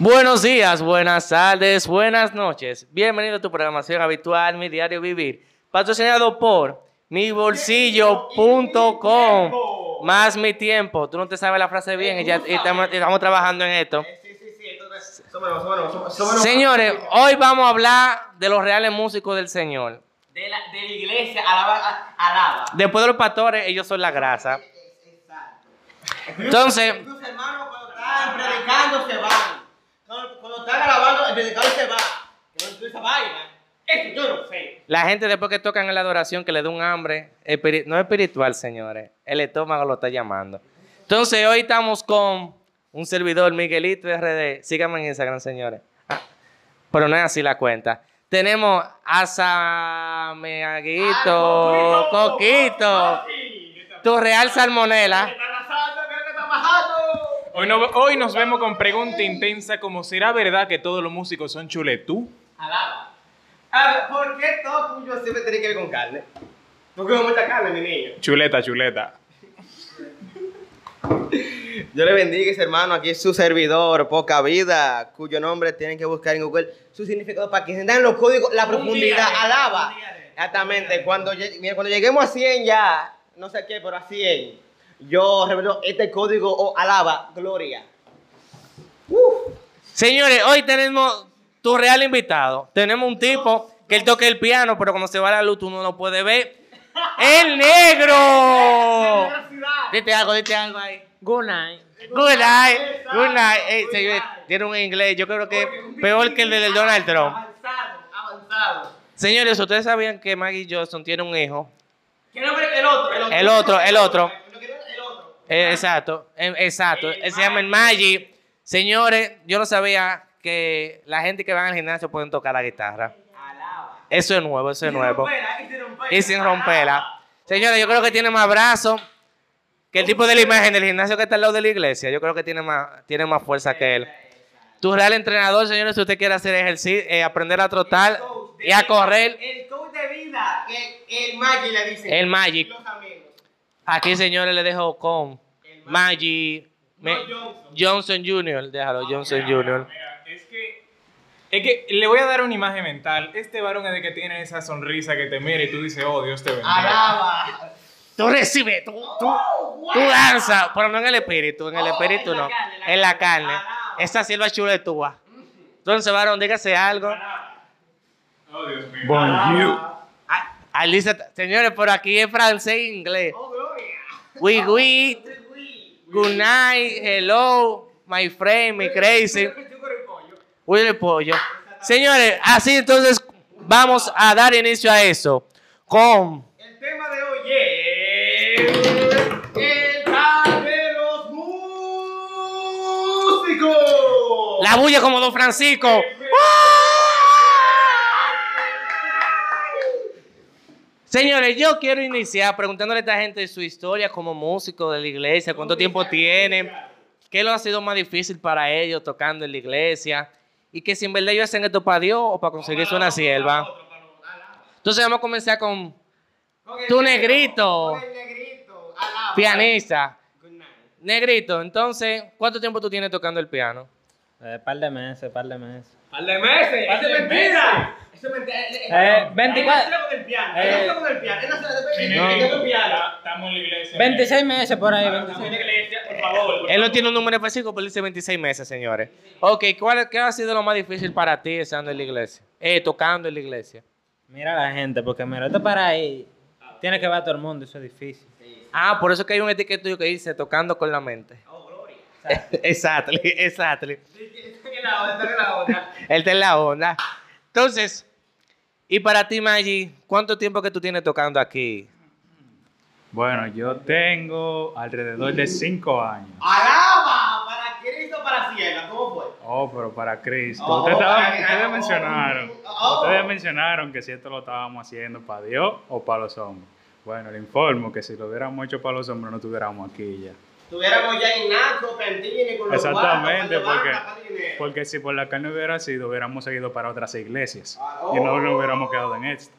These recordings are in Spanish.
Buenos días, buenas tardes, buenas noches. Bienvenido a tu programación habitual, Mi Diario Vivir, patrocinado por mibolsillo.com. Más mi tiempo. Tú no te sabes la frase bien y ya y estamos, estamos trabajando en esto. Señores, hoy vamos a hablar de los reales músicos del Señor. De la, de la iglesia, alaba. Después de los pastores, ellos son la grasa. Exacto. Entonces, Tus hermanos cuando están predicando se van. Cuando, cuando están alabando, el predicador se va. Esa vaina. Eso yo no sé. la gente después que tocan en la adoración, que le da un hambre, no espiritual, señores, el estómago lo está llamando. Entonces, hoy estamos con un servidor, Miguelito RD. Síganme en Instagram, señores. Ah, pero no es así la cuenta. Tenemos a Sameaguito, Coquito, tu real salmonela. Está pasando, ¿qué es lo que está pasando? Hoy, no- hoy nos vemos con pregunta intensa como ¿será verdad que todos los músicos son chuletú? Alaba. A ver, ¿por qué todo tuyo siempre tiene que ver con carne? Porque hay mucha carne, mi niño. Chuleta, chuleta. Yo le bendiga ese hermano, aquí es su servidor, Poca Vida, cuyo nombre tienen que buscar en Google su significado para que entiendan los códigos, la profundidad, alaba. Exactamente, cuando, mira, cuando lleguemos a 100 ya, no sé qué, pero a 100, yo revelo este código o alaba, gloria. Señores, hoy tenemos tu real invitado. Tenemos un tipo que él toca el piano, pero cuando se va la luz tú no lo puedes ver. ¡El negro! Dite algo, dite algo ahí. Good night. Good night, good night. Ey, señores, tiene un inglés, yo creo que peor que el del Donald Trump. Avanzado, avanzado. Señores, ustedes sabían que Maggie Johnson tiene un hijo. El otro, el otro. El otro, el otro. El. Eh, exacto, eh, exacto. Él se llama el Maggie. Señores, yo no sabía que la gente que va al gimnasio pueden tocar la guitarra. Alaba. Eso es nuevo, eso es nuevo. romperla, y sin romperla. Y sin romperla. Señores, yo creo que tiene más brazos que el tipo de la imagen del gimnasio que está al lado de la iglesia. Yo creo que tiene más, tiene más fuerza que él. Tu real entrenador, señores, si usted quiere hacer ejercicio, eh, aprender a trotar y a correr, El coach de vida, que el Maggi le dice. el Magic. Los amigos. Aquí, señores, le dejo con No, Johnson Jr. Déjalo, Johnson Jr. Mira, es que, es que le voy a dar una imagen mental. Este varón es de que tiene esa sonrisa que te mira y tú dices, oh, Dios te bendiga. Alaba. Tú recibes, tú, tú, tú danzas, pero no en el espíritu, en el Oh, espíritu en no, carne, en la en la carne. carne. Alaba. Esa sierva chula de túa. Entonces, varón, dígase algo. Oh, Dios mío. Alaba. Alicia, señores, por aquí es francés e inglés. Oh. We, we, Uy. good night, hello, my friend, my crazy. Pollo. Willy Pollo. Señores, así entonces vamos a dar inicio a eso con El tema de hoy es. El tal de los músicos. la bulla como Don Francisco. Señores, yo quiero iniciar preguntándole a esta gente su historia como músico de la iglesia, cuánto tiempo tienen, qué lo ha sido más difícil para ellos tocando en la iglesia y que si en verdad ellos hacen esto para Dios o para conseguirse una sierva. Entonces vamos a comenzar con Tu negrito. Pianista. Good night. Negrito, entonces, ¿cuánto tiempo tú tienes tocando el piano? Eh, par de meses, par de meses. Par de meses. Eso es mentira. Eso es mentira. Eh, 24. Él nació con el piano. Eh, Él nació con el piano. Él nació de- Mi él nació niño, con el piano. ya Estamos en la iglesia. 26 meses por ahí, Estamos 26. en la iglesia, por favor. por Él no tiene un número específico, pero dice 26 meses, señores. Ok, ¿cuál, ¿qué ha sido lo más difícil para ti estando en la iglesia? Eh, tocando en la iglesia. Mira la gente, porque mira, esto para ahí tiene que ver a todo el mundo, eso es difícil. Ah, por eso que hay un etiquete tuyo que dice tocando con la mente. Oh, gloria. exacto, exacto. Él Está en la onda, está en la onda. está en la onda. Entonces, y para ti, Maggi, ¿cuánto tiempo que tú tienes tocando aquí? Bueno, yo tengo alrededor de cinco años. Alaba para Cristo, para Cielo. ¿Cómo fue? Oh, pero para Cristo. Oh, ustedes, estaban- para- ustedes oh, mencionaron, oh. ustedes mencionaron que si esto lo estábamos haciendo para Dios o para los hombres. Bueno, le informo que si lo hubiéramos hecho para los hombres no estuviéramos aquí ya. Tuviéramos ya en Nacho, Cantini, con los Exactamente, guantes, porque, porque si por la carne hubiera sido, hubiéramos seguido para otras iglesias Ah, y no oh. nos hubiéramos quedado en esto.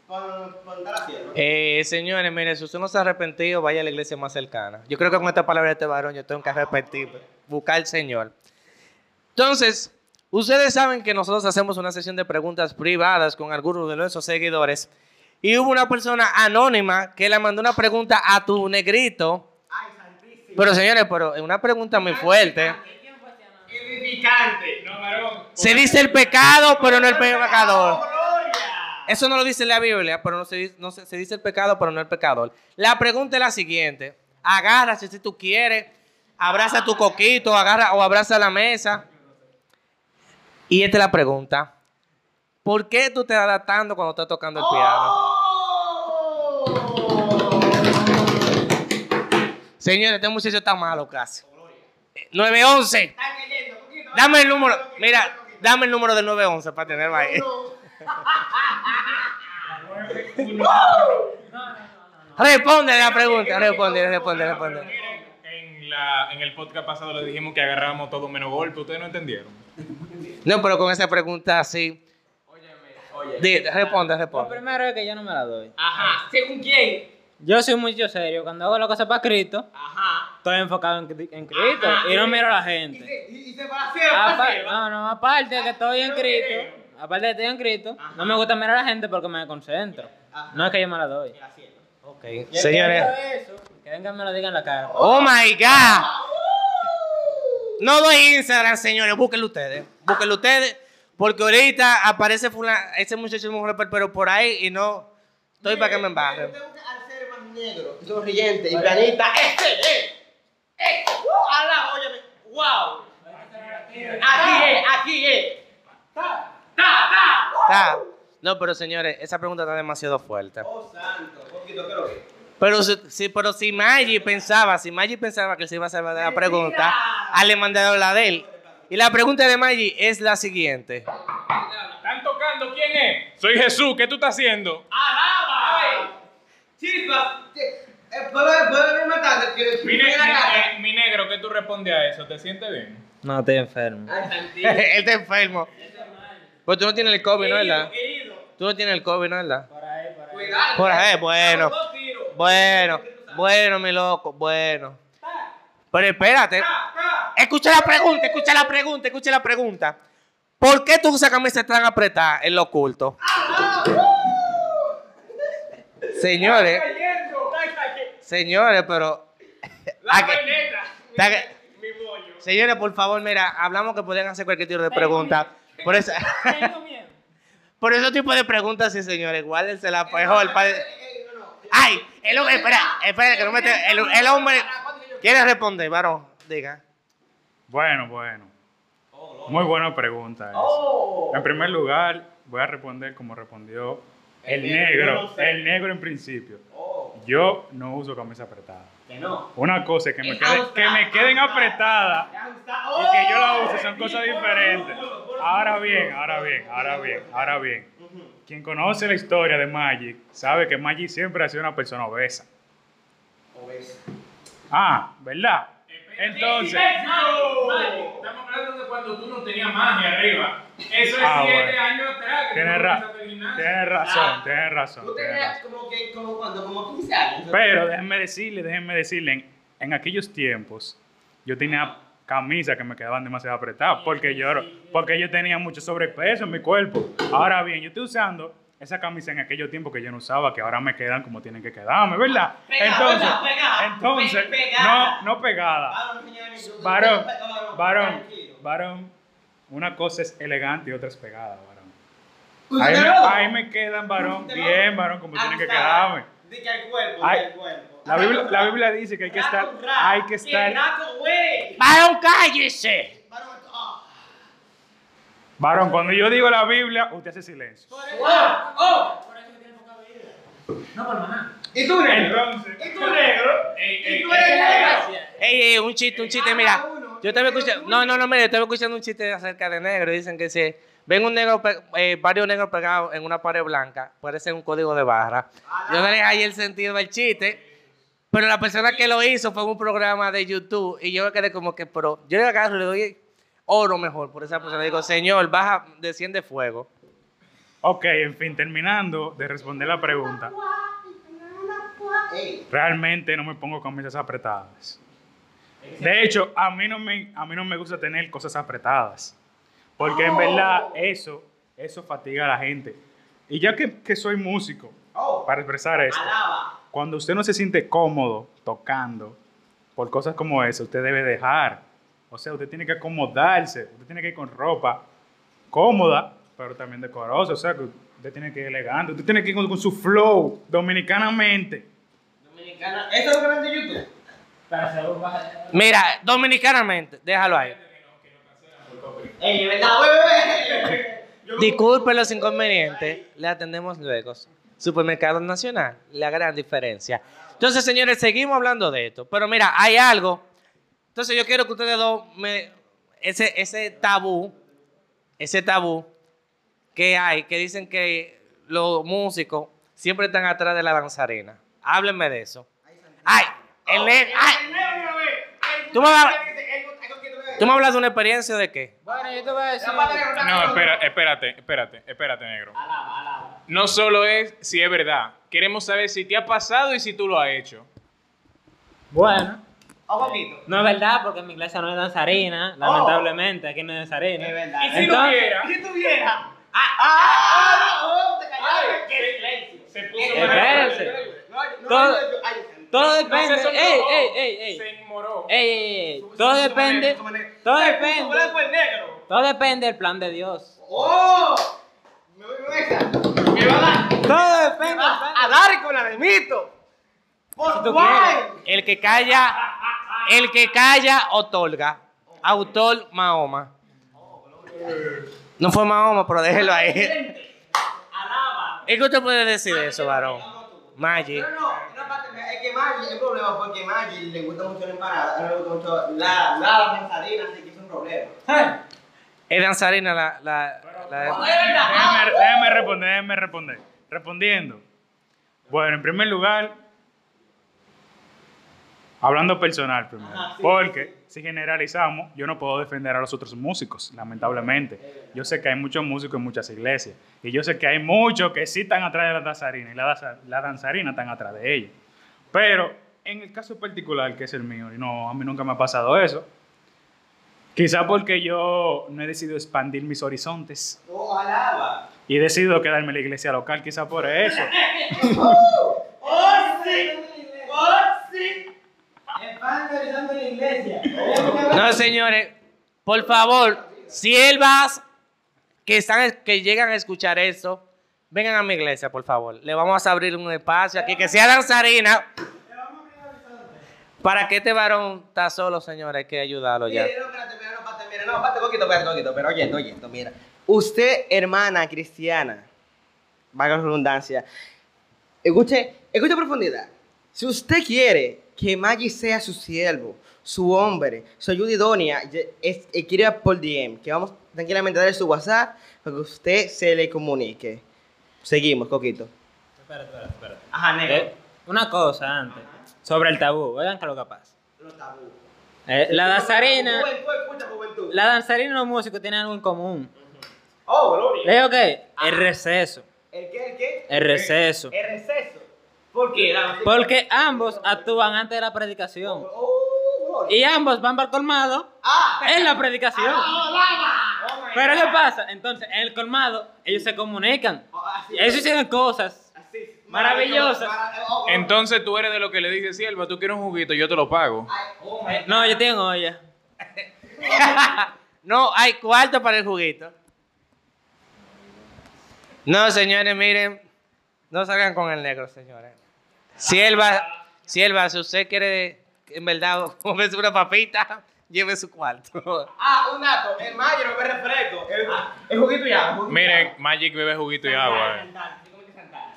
Eh, señores, mire, si usted no se ha arrepentido, vaya a la iglesia más cercana. Yo creo que con esta palabra de este varón yo tengo que arrepentirme, buscar al Señor. Entonces, Ustedes saben que nosotros hacemos una sesión de preguntas privadas con algunos de nuestros seguidores. Y hubo una persona anónima que le mandó una pregunta a tu negrito. Pero señores, pero es una pregunta muy fuerte. Edificante. No. Se dice el pecado, pero no el pecador. Eso no lo dice la Biblia, pero no se, dice- no se, se dice el pecado, pero no el pecador. La pregunta es la siguiente. Agárrate si tú quieres, abraza tu coquito, agarra o abraza la mesa. Y esta es la pregunta. ¿Por qué tú te das tanto cuando estás tocando el piano? Señores, este muchacho está malo casi. Eh, 911. Dame el número. Mira, dame el número del 911 para tenerlo ahí. Responde la pregunta, responde, responde, responde. En, la, en el podcast pasado le dijimos que agarrábamos todo menos golpe. ¿Ustedes no entendieron? No, pero con esa pregunta así. Di- responde, Lo responde. primero es que yo no me la doy. Ajá. ¿Según quién? Yo soy mucho serio. Cuando hago la cosa para Cristo, Ajá. estoy enfocado en, Cri- en Cristo y no miro a la gente. Y, y se no, no, aparte de que estoy en Cristo, aparte de que estoy en Cristo, no me gusta mirar a la gente porque me concentro. No es que yo me la doy. Ok, señores. Eso, que vengan me lo digan en la cara. Oh my God. No doy Instagram, señores. Búsquenlo ustedes. Búsquenlo ustedes. Porque ahorita aparece fulano, ese muchacho es mujer, pero por ahí y no. Estoy para que me embarren. Negro, sonriente y planita. ¡Este es! ¡Eh! ¡Uh! ¡Alá! Óyeme. ¡Wow! Aquí es, aquí es. ¡Ta! ¡Ta! ¡Ta! Está. No, pero señores, esa pregunta está demasiado fuerte. ¡Oh, santo! Poquito, creo que. Pero si, si- pero si Maggie pensaba, si Maggie pensaba que se iba a salvar de la pregunta, a le mandaron la de él. Y la pregunta de Maggie es la siguiente. ¿Están tocando? ¿Quién es? Soy Jesús. ¿Qué tú estás haciendo? ¡Alaba! ¡Chispas! Eh, ¿Puedo, puedo ver una tarde? Que Mi, ne- mi- mi negro, ¿qué tú respondes a eso? ¿Te sientes bien? No, estoy enfermo. Ay, santísimo. Él está enfermo. Pues tú no tienes el COVID, ¿no es verdad? Querido, Tú no tienes el COVID, ¿no es verdad? cuidado. Por ahí, bueno. Bueno, bueno, mi loco, bueno. Pero espérate. Escucha la pregunta, escucha la pregunta, escucha la pregunta. ¿Por qué tú usas camisa tan apretada en lo oculto? Señores, señores, pero... ¿a qué- está que- Señores, por favor, mira, hablamos que pueden hacer cualquier tipo de pregunta. Por eso, por ese tipo de preguntas, sí, señores, guárdense la mejor. pa- Ay, el hombre, espera, espera, que no me te- el, el hombre quiere responder, varón, diga. Bueno, bueno. Muy buena pregunta. esa. En primer lugar, voy a responder como respondió el negro. El negro en principio. Yo no uso camisa apretada. Que no. Una cosa es que me, quede- que me queden apretadas y que yo la use son cosas diferentes. Ahora bien, ahora bien, ahora bien, ahora bien. Quien conoce la historia de Magic sabe que Magic siempre ha sido una persona obesa. Ah, ¿verdad? Entonces, Estamos hablando de cuando tú no tenías magia arriba. Eso es Ah, siete bueno. años atrás. que tienes, ra- tienes razón, tienes razón. Tú tienes tenías razón. como que, como cuando, como 15 años. Pero déjenme decirle, déjenme decirle, en, en aquellos tiempos yo tenía camisas que me quedaban demasiado apretadas porque yo, porque yo tenía mucho sobrepeso en mi cuerpo. Ahora bien, yo estoy usando esa camisa en aquellos tiempos que yo no usaba, que ahora me quedan como tienen que quedarme, ¿verdad? Pegada, entonces, pegada, pegada, entonces, pe- pegada. no, no pegada. Varón, mi- Varón, Varón, varón, una cosa es elegante y otra es pegada, varón. Usted Ahí me, ahí me quedan, varón, bien, varón, como tienen que quedarme. Di que al cuerpo, Ay, di al cuerpo. La Biblia, la Biblia dice que hay que estar, hay que estar. ¡Varón, cállese! Varón, cuando yo digo la Biblia, usted hace silencio. Oh, oh. ¿Y tú, negro? Entonces, ¿Y tú, negro? Ey, ¿Y tú ey, eres ey, negro? Ey, ey, un chiste, un chiste, mira. Yo estaba escuchando, no, no, no, mira, yo estaba escuchando un chiste acerca de negro. Dicen que si ven un negro, eh, varios negros pegados en una pared blanca, puede ser un código de barra. Yo no le dejé ahí el sentido del chiste, pero la persona que lo hizo fue en un programa de YouTube y yo me quedé como que, pero yo le agarro y le doy oro mejor por esa persona. Digo, señor, baja, desciende fuego. ok, en fin, terminando de responder la pregunta, realmente no me pongo camisas apretadas. De hecho, a mí no me, a mí no me gusta tener cosas apretadas. Porque en verdad eso, eso fatiga a la gente. Y ya que, que soy músico, para expresar esto, cuando usted no se siente cómodo tocando por cosas como esa, usted debe dejar. O sea, usted tiene que acomodarse, usted tiene que ir con ropa cómoda, pero también decorosa. O sea, que usted tiene que ir elegante, usted tiene que ir con, con su flow dominicanamente. Dominicana. ¿Esto es lo que ven de YouTube? Mira, dominicanamente, déjalo ahí. Ey, ¿verdad? Disculpe los inconvenientes, le atendemos luego. Supermercado Nacional, la gran diferencia. Entonces, señores, seguimos hablando de esto. Pero mira, hay algo. Entonces, yo quiero que ustedes dos me. Ese, ese tabú, ese tabú que hay, que dicen que los músicos siempre están atrás de la danzarina. Háblenme de eso. ¡Ay! El ne- ¡Ay! ¿Tú me, vas- ¿Tú me hablas de una experiencia de qué? Bueno, yo te voy a decir. No, espera, espérate, espérate, espérate, negro. No solo es si es verdad. Queremos saber si te ha pasado y si tú lo has hecho. Bueno, No es verdad porque en mi iglesia no es danzarina. Lamentablemente, aquí no es danzarina. Es verdad. ¿Y si Entonces- hubiera? Si tuviera. ¡Ah! ¡Ah! ¡Oh! ¡Te callaste! ¡Qué silencio! Se puso Espérense. No, no, Todo- Todo No, depende. ey, ey, ey, ey. Se enmoró. Ey, ey, ey. Todo depende. Todo depende. Todo depende del plan de Dios. ¡Oh! Me voy con esa. Me va a dar. Todo depende a dar con la de mito. ¿Por cuál? El que calla, el que calla otorga. Autor Mahoma. No fue Mahoma, pero déjelo ahí. ¿Y qué usted puede decir de eso, varón? Maggi. No, no, es que Maggi, el problema fue que Maggi le gusta mucho la empanada, no le gusta mucho la, la danzarina, así que es un problema. Es danzarina la... la, déjeme responder, déjeme responder. Respondiendo. Bueno, en primer lugar, hablando personal primero. Ajá, sí, porque si generalizamos, yo no puedo defender a los otros músicos, lamentablemente. Yo sé que hay muchos músicos en muchas iglesias. Y yo sé que hay muchos que sí están atrás de la danzarina y la, danza- la danzarina están atrás de ellos. Pero en el caso particular, que es el mío, y no, a mí nunca me ha pasado eso. Quizá porque yo no he decidido expandir mis horizontes Oh, alaba. y he decidido quedarme en la iglesia local, quizá por eso. ¡Oh, sí! ¡Oh, sí! Evangelizando la iglesia. No, señores, por favor, siervas que, están, que llegan a escuchar eso, vengan a mi iglesia, por favor. Le vamos a abrir un espacio aquí, que sea danzarina. Para que este varón está solo, señores, hay que ayudarlo ya. Mira, no, espérate, no, poquito, poquito, pero mira. Usted, hermana cristiana, valga la redundancia, escuche, escuche profundidad. Si usted quiere que Maggie sea su siervo, su hombre, su ayuda idónea, escriba por DM, que vamos tranquilamente a darle su WhatsApp para que usted se le comunique. Seguimos, Coquito. Espérate, espérate, espérate. Ajá, Eh, una cosa antes. Sobre el tabú. Oigan que lo que pasa. Los tabús. Eh, la danzarina. La danzarina y los músicos tienen algo en común. Oh, gloria. ¿Le digo qué? El receso. ¿El qué, el qué? El receso. El receso. ¿Por qué? Porque ambos actúan antes de la predicación. Y ambos van para el colmado Ah. en la predicación. My Pero. ¿qué pasa? Entonces, en el colmado, ellos se comunican. Oh, ellos hicieron cosas. Maravilloso. Oh. Entonces tú eres de lo que le dice sierva, tú quieres un juguito, yo te lo pago. Oh, Eh, no, yo tengo olla. No, hay cuarto para el juguito. No, señores, miren. No salgan con el negro, señores. Sierva, sierva, si usted quiere, en verdad, comerse una papita, lleve su cuarto. Ah, un dato. El mayo no me refresco. El, el juguito el juguito Miren. Magic bebe juguito y agua. eh.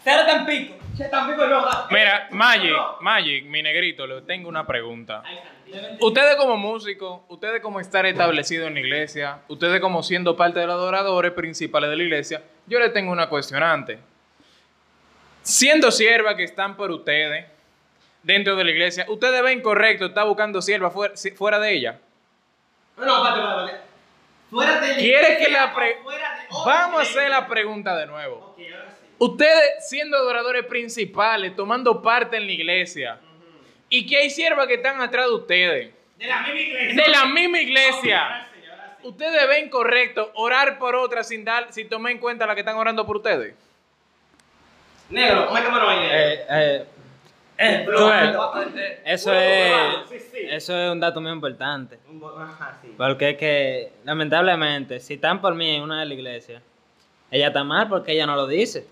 Cero tan pico. Che, tampoco no. da- Mira, Magic. Magic, mi negrito, le tengo una pregunta. Ustedes como músicos, ustedes como estar establecidos en la iglesia, ustedes como siendo parte de los adoradores principales de la iglesia, yo les tengo una cuestionante. Siendo sierva que están por ustedes dentro de la iglesia, ¿ustedes ven correcto estar buscando sierva fuera, de ella? No, no. Fuera de ¿Quiere que la pre- de- oh, Vamos a hacer la pregunta de nuevo. Ok, ahora sí. Ustedes siendo adoradores principales, tomando parte en la iglesia, y que hay siervas que están atrás de ustedes, De la misma iglesia. de la misma iglesia. Ahora sí, ahora sí. ¿ustedes ven correcto orar por otra sin dar, sin tomar en cuenta la que están orando por ustedes? Negro, métamelo ahí. Eh, eh, eh, eso es, eso es un dato muy importante. Porque es que, lamentablemente, si están por mí en una de la iglesia, ella está mal porque ella no lo dice.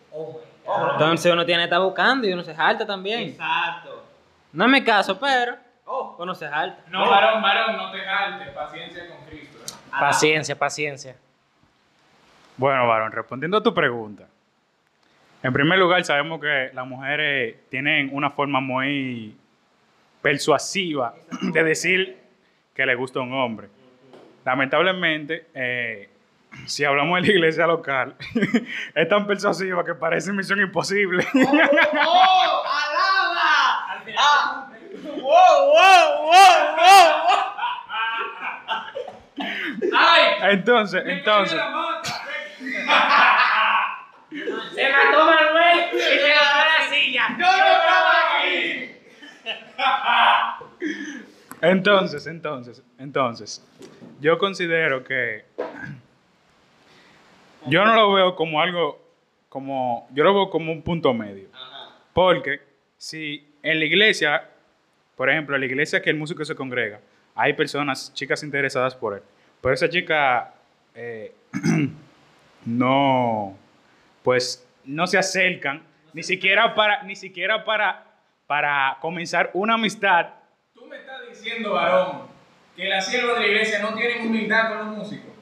Entonces uno tiene que estar buscando y uno se jalta también. Exacto. No es mi caso, pero Oh. uno se jalta. No, varón, varón, no te jaltes, paciencia con Cristo. Paciencia, paciencia. Bueno, varón, respondiendo a tu pregunta. En primer lugar, sabemos que las mujeres tienen una forma muy persuasiva de decir que le gusta un hombre. Lamentablemente, eh, si hablamos de la iglesia local, es tan persuasiva que parece misión imposible. ¡Oh! ¡Alaba! Ah. ¡Wow, wow, wow, wow! ¡Ay! Entonces, entonces, Se mató Manuel y se ganó la silla. ¡Yo no estaba aquí! entonces, entonces, entonces, yo considero que yo no lo veo como algo, como, yo lo veo como un punto medio. Porque si en la iglesia, por ejemplo, en la iglesia que el músico se congrega, hay personas, chicas interesadas por él, pero esa chica eh, no, pues no se acercan, ni siquiera para, ni siquiera para, para comenzar una amistad. Tú me estás diciendo, varón, que las siervas de la iglesia no tienen humildad con los músicos.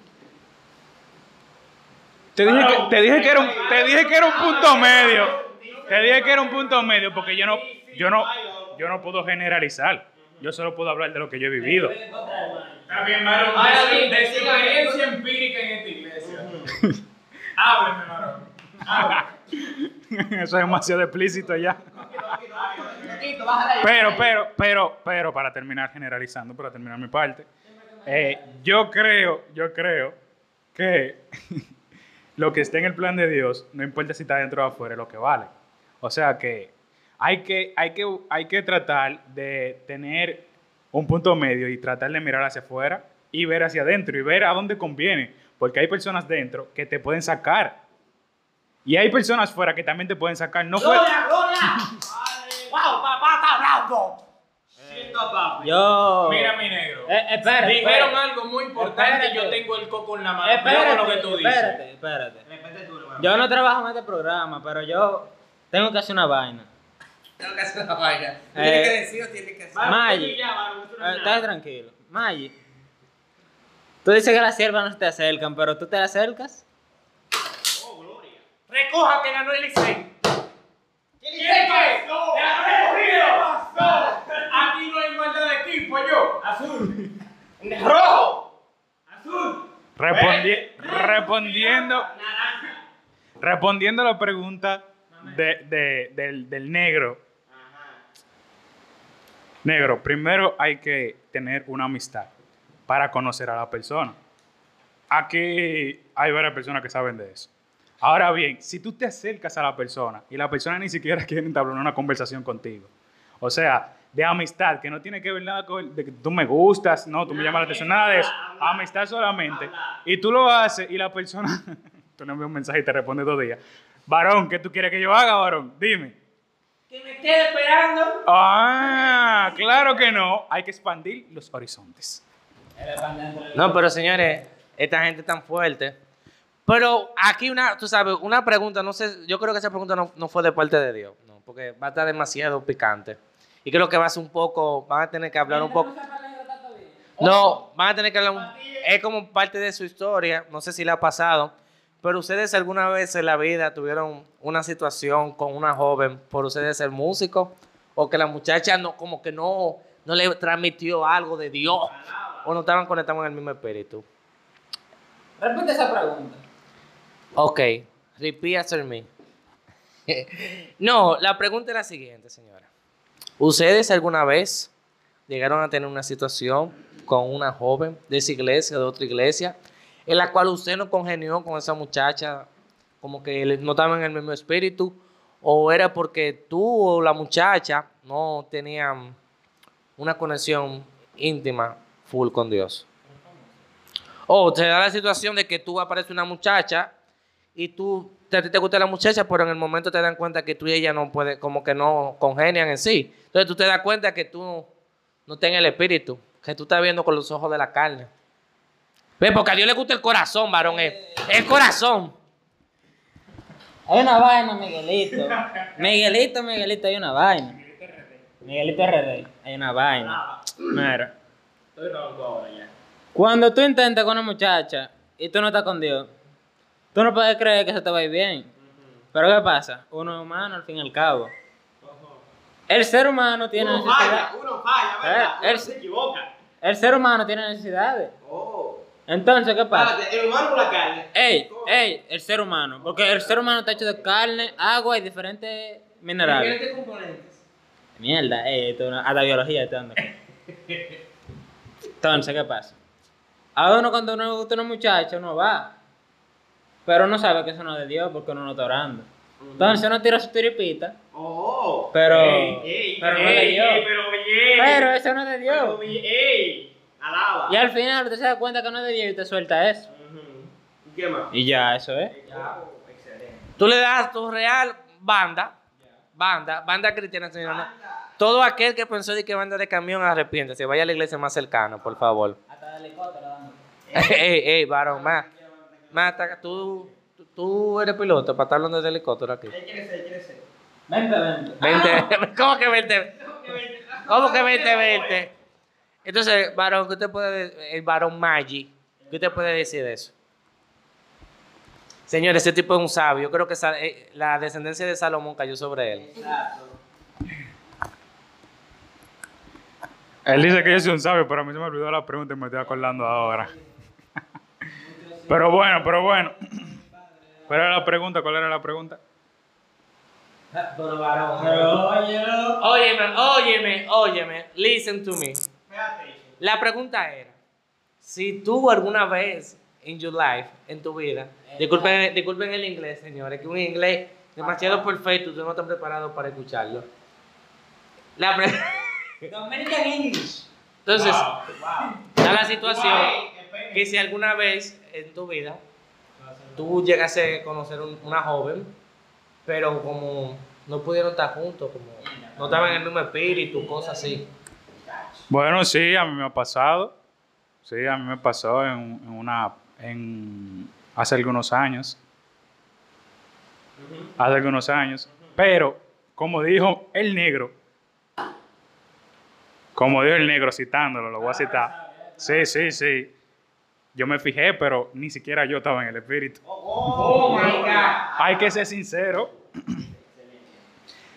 Te dije, que, te dije que era un, te dije que era un punto medio. Te dije que era un punto medio porque yo no, yo no, yo no puedo generalizar. Yo solo puedo hablar de lo que yo he vivido. Está bien, varón, Ahora de, su- experiencia empírica en esta iglesia. Hábleme, varón. Eso es demasiado explícito ya. Pero, pero, pero, pero, para terminar generalizando, para terminar mi parte, eh, yo creo, yo creo que lo que esté en el plan de Dios, no importa si está dentro o afuera, es lo que vale. O sea que hay que, hay que, hay que tratar de tener un punto medio y tratar de mirar hacia afuera y ver hacia adentro y ver a dónde conviene. Porque hay personas dentro que te pueden sacar. Y hay personas fuera que también te pueden sacar. No fue, ¡Gloria, gloria! ¡Wow, papá está hablando! Papi. Yo. Mira, mi negro. Eh, espérate. Dijeron algo muy importante. Espérate. Yo tengo el coco en la mano. Espérate, Espérate, lo que tú dices. espérate, espérate. Repete tú, hermano. Yo no trabajo en este programa, pero yo tengo que hacer una vaina. Tengo que hacer la vaina. Eh, Tiene que decir o tiene que hacer. Maggi. Eh. Estás tranquilo. Maggi. Tú dices que las siervas no te acercan, pero tú te acercas. Recoja que ganó el Licey. ¿Quién ¿Quién dice qué? no? ¡De la No, aquí no hay igualdad de equipo, yo. Azul. ¡Rojo! Azul. Respondi- respondiendo, respondiendo a la pregunta de- de- del, del negro. Negro, primero hay que tener una amistad para conocer a la persona. Aquí hay varias personas que saben de eso. Ahora bien, si tú te acercas a la persona y la persona ni siquiera quiere entablar una conversación contigo, o sea, de amistad, que no tiene que ver nada con de que tú me gustas, no, tú me llamas la atención, nada de eso, amistad solamente, y tú lo haces y la persona, tú le envías un mensaje y te responde dos días, varón, ¿qué tú quieres que yo haga, varón? Dime. Que me quede esperando. Ah, claro que no, hay que expandir los horizontes. No, pero señores, esta gente es tan fuerte. Pero aquí una, tú sabes, una pregunta, no sé, yo creo que esa pregunta no, fue de parte de Dios, porque va a estar demasiado picante. Y creo que va a ser un poco, van a tener que hablar un poco. No, van a tener que hablar un, es como parte de su historia, no sé si le ha pasado, pero ustedes alguna vez en la vida tuvieron una situación con una joven por ustedes ser músicos o que la muchacha no como que no no le transmitió algo de Dios o no estaban conectados en el mismo espíritu. Repite esa pregunta. Ok, repeat after me. no, la pregunta es la siguiente, señora. ¿Ustedes alguna vez llegaron a tener una situación con una joven de esa iglesia, de otra iglesia, en la cual usted no congenió con esa muchacha, como que no estaban en el mismo espíritu, o era porque tú o la muchacha no tenían una conexión íntima full con Dios? O te da la situación de que tú aparece una muchacha y tú te, te gusta la muchacha, pero en el momento te dan cuenta que tú y ella no puede, como que no congenian en sí. Entonces tú te das cuenta que tú no tienes el espíritu, que tú estás viendo con los ojos de la carne. ¿Ves? Porque a Dios le gusta el corazón, varón. El, el corazón. Hay una vaina, Miguelito. Miguelito, Miguelito, hay una vaina. Miguelito RD, hay una vaina. Mira. Cuando tú intentas con una muchacha y tú no estás con Dios, tú no puedes creer que eso te va a ir bien. Pero ¿qué pasa? Uno es humano al fin y al cabo. El ser humano tiene Uno necesidades. falla, uno falla, ¿verdad? Eh, Uno se equivoca. El ser humano tiene necesidades. Oh. Entonces, ¿qué pasa? El humano por la carne. Ey, ey, el ser humano. Porque el ser humano está hecho de carne, agua y diferentes minerales. componentes? Mierda, eh, esto es una- hasta biología estoy dando. Entonces, ¿qué pasa? A uno cuando uno gusta una muchacha, uno va. Pero uno sabe que eso no es de Dios porque uno no está orando. Entonces uno tira su tiripita, Oh. pero, Ey, pero no es de Dios. ey, pero eso no es de Dios. Pero, oye, ey, alaba. Y al final usted se da cuenta que no es de Dios y usted suelta eso. ¿Y qué más? Y ya, eso es. Oh, excelente. Tú le das tu real banda, banda, banda cristiana, señor. ¿no? Todo aquel que pensó de que banda de camión arrepiéntese, vaya a la iglesia más cercana, por favor. Hasta de helicóptero ey, ey, varón, más. Más, tú, tú, eres piloto para estar hablando de helicóptero aquí. Él quiere ser, él quiere ser. Vente, vente. 20, ¿Cómo que 20? ¿Cómo que 20, 20? Entonces, varón, ¿qué usted puede el varón Maggi, ¿qué usted puede decir de eso? Señor, ese tipo es un sabio. Yo creo que eh, la descendencia de Salomón cayó sobre él. Él dice que yo soy un sabio, pero a mí se me olvidó la pregunta y me estoy acordando ahora. Pero bueno, pero bueno. ¿Cuál era la pregunta? ¿Cuál era la pregunta? Óyeme, óyeme, óyeme. Listen to me. La pregunta era, si tú alguna vez en your life, en tu vida, disculpen, disculpen el inglés, señores, que un inglés demasiado perfecto, ustedes no están preparados para escucharlo. La Dominican English. Entonces, da la situación que si alguna vez en tu vida tú llegaste a conocer un- una joven, pero como no pudieron estar juntos, como no estaban en el mismo espíritu, cosas así. Bueno, sí, a mí me ha pasado. Sí, a mí me pasó en, en una. En, hace algunos años. Hace algunos años. Pero, como dijo el negro. Como dijo el negro citándolo, lo voy a citar. Sí, sí, sí. Yo me fijé, pero ni siquiera yo estaba en el espíritu. Oh my God. Hay que ser sincero.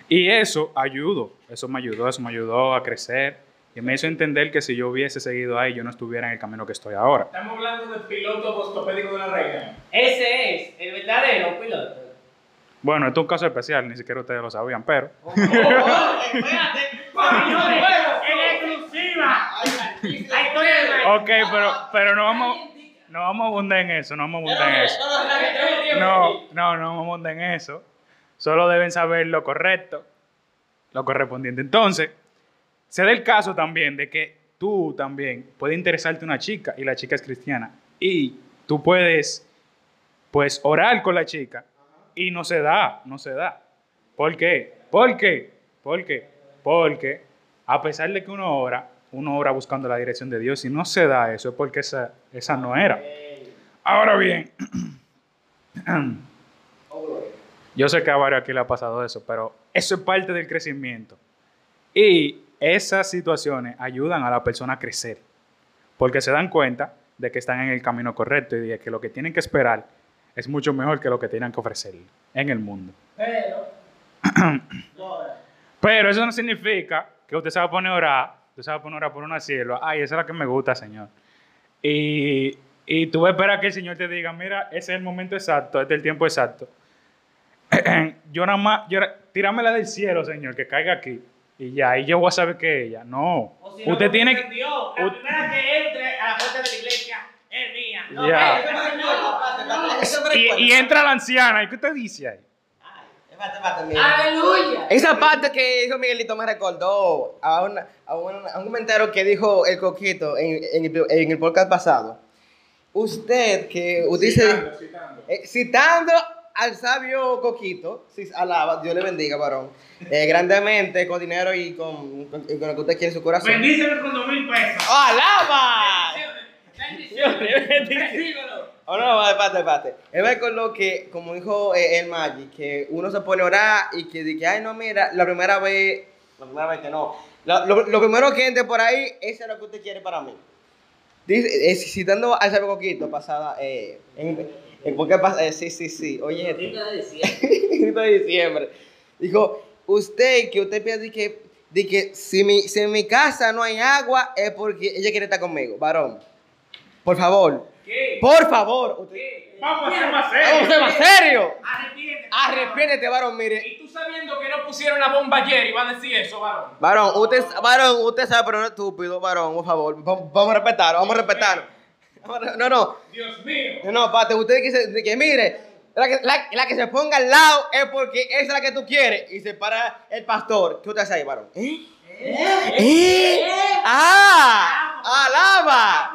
Y eso ayudó, eso me ayudó, eso me ayudó a crecer y me hizo entender que si yo hubiese seguido ahí, yo no estuviera en el camino que estoy ahora. Estamos hablando del piloto postopédico de la reina. Ese es el verdadero piloto. Bueno, esto es un caso especial, ni siquiera ustedes lo sabían, pero en exclusiva. La historia de ok, pero, pero no vamos, no vamos a abundar en eso, no vamos a abundar en eso. No, no, no vamos a abundar en eso. Solo deben saber lo correcto, lo correspondiente. Entonces, se da el caso también de que tú también puede interesarte una chica y la chica es cristiana y tú puedes, pues, orar con la chica y no se da, no se da. ¿Por qué? ¿Por qué? ¿Por qué? Porque a pesar de que uno ora, uno ora buscando la dirección de Dios y no se da eso es porque esa, esa no era. Ahora bien, yo sé que a varios aquí le ha pasado eso, pero eso es parte del crecimiento. Y esas situaciones ayudan a la persona a crecer, porque se dan cuenta de que están en el camino correcto y de que lo que tienen que esperar es mucho mejor que lo que tienen que ofrecer en el mundo. Pero eso no significa que usted se va a poner a orar, usted va a poner a orar por una cielo. Ay, esa es la que me gusta, Señor. Y, y tú vas a esperar que el Señor te diga, mira, ese es el momento exacto, este es el tiempo exacto. yo nada más, yo, tíramela del cielo, Señor, que caiga aquí. Y ya, y yo voy a saber que ella. No. usted tiene que... Dios, la primera que entre a la puerta de la iglesia es mía. Ya. Y, y entra la anciana. ¿Y qué te dice ahí? Aleluya. Esa parte que dijo Miguelito me recordó a, una- a una- a un comentario que dijo el Coquito en, en el, en el podcast pasado. usted que utilice, eh, citando al sabio Coquito, si alaba, Dios le bendiga, varón, eh, grandemente, con dinero y con, con- y con lo que usted quiere en su corazón. Bendíceme con dos mil pesos. ¡Alaba! Oh, no, espérate, espérate. Él me acordó que, como dijo eh, el Magic, que uno se pone a orar y que dice, ay, no, mira, la primera vez, la primera vez que no. Lo, lo- lo primero que entre por ahí, eso es lo que usted quiere para mí. Dice, eh, citando al Sabio Coquito, pasada, eh, en, en- ¿por qué pasa? Eh, sí, sí, sí, oye, esto. grito de diciembre. Dijo, usted, que usted piensa de que, de que si, mi, si en mi casa no hay agua es porque ella quiere estar conmigo, varón. Por favor. Por favor. usted- Vamos a ser más Vamos a ser serios. más serio. Arrepiéntete. Arrepiéntete, varón, mire. Y tú sabiendo que no pusieron la bomba ayer, iba a decir eso, varón. Varón, usted, varón, usted sabe, pero no es estúpido, varón, por favor. Vamos, a respetarlo, vamos a respetarlo. No, no. Dios mío. No, pate, usted que, que mire, la que, la, la que se ponga al lado es porque esa es la que tú quieres. Y se para el pastor. ¿Qué usted hace ahí, varón? ¿Eh? ¿Eh? ¡Ah! ¡Alaba!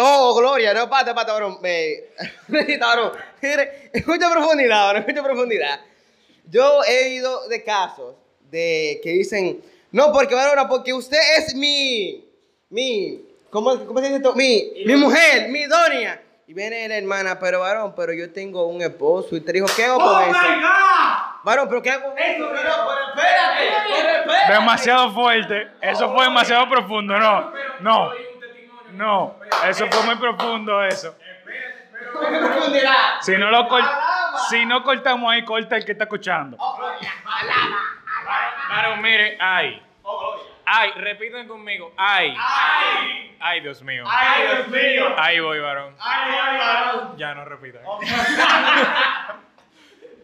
Oh, Gloria, no, pate, pate, varón. Me... Necesita, varón. Escucha profundidad, varón, escucha profundidad. Yo he ido de casos de que dicen, no, porque varón, porque usted es mi, mi, ¿cómo, cómo se dice esto? Mi, mi mujer, mi doña. Y viene la hermana, pero varón, pero yo tengo un esposo y te dijo, ¿qué hago con ¡Oh, eso? my God! Varón, pero ¿qué hago con eso? Pero- pero espérate, pero espérate. Demasiado fuerte. Eso fue demasiado profundo. No, no. No. Eso fue muy profundo eso. Si no lo cort- si no cortamos ahí, corta el que está escuchando. Varón, mire, ay. Ay, repiten conmigo. Ay. ¡Ay! Ay, Dios mío. ¡Ay, Dios mío! Ahí voy, varón. ¡Ay, ay, varón! Ya no repitan.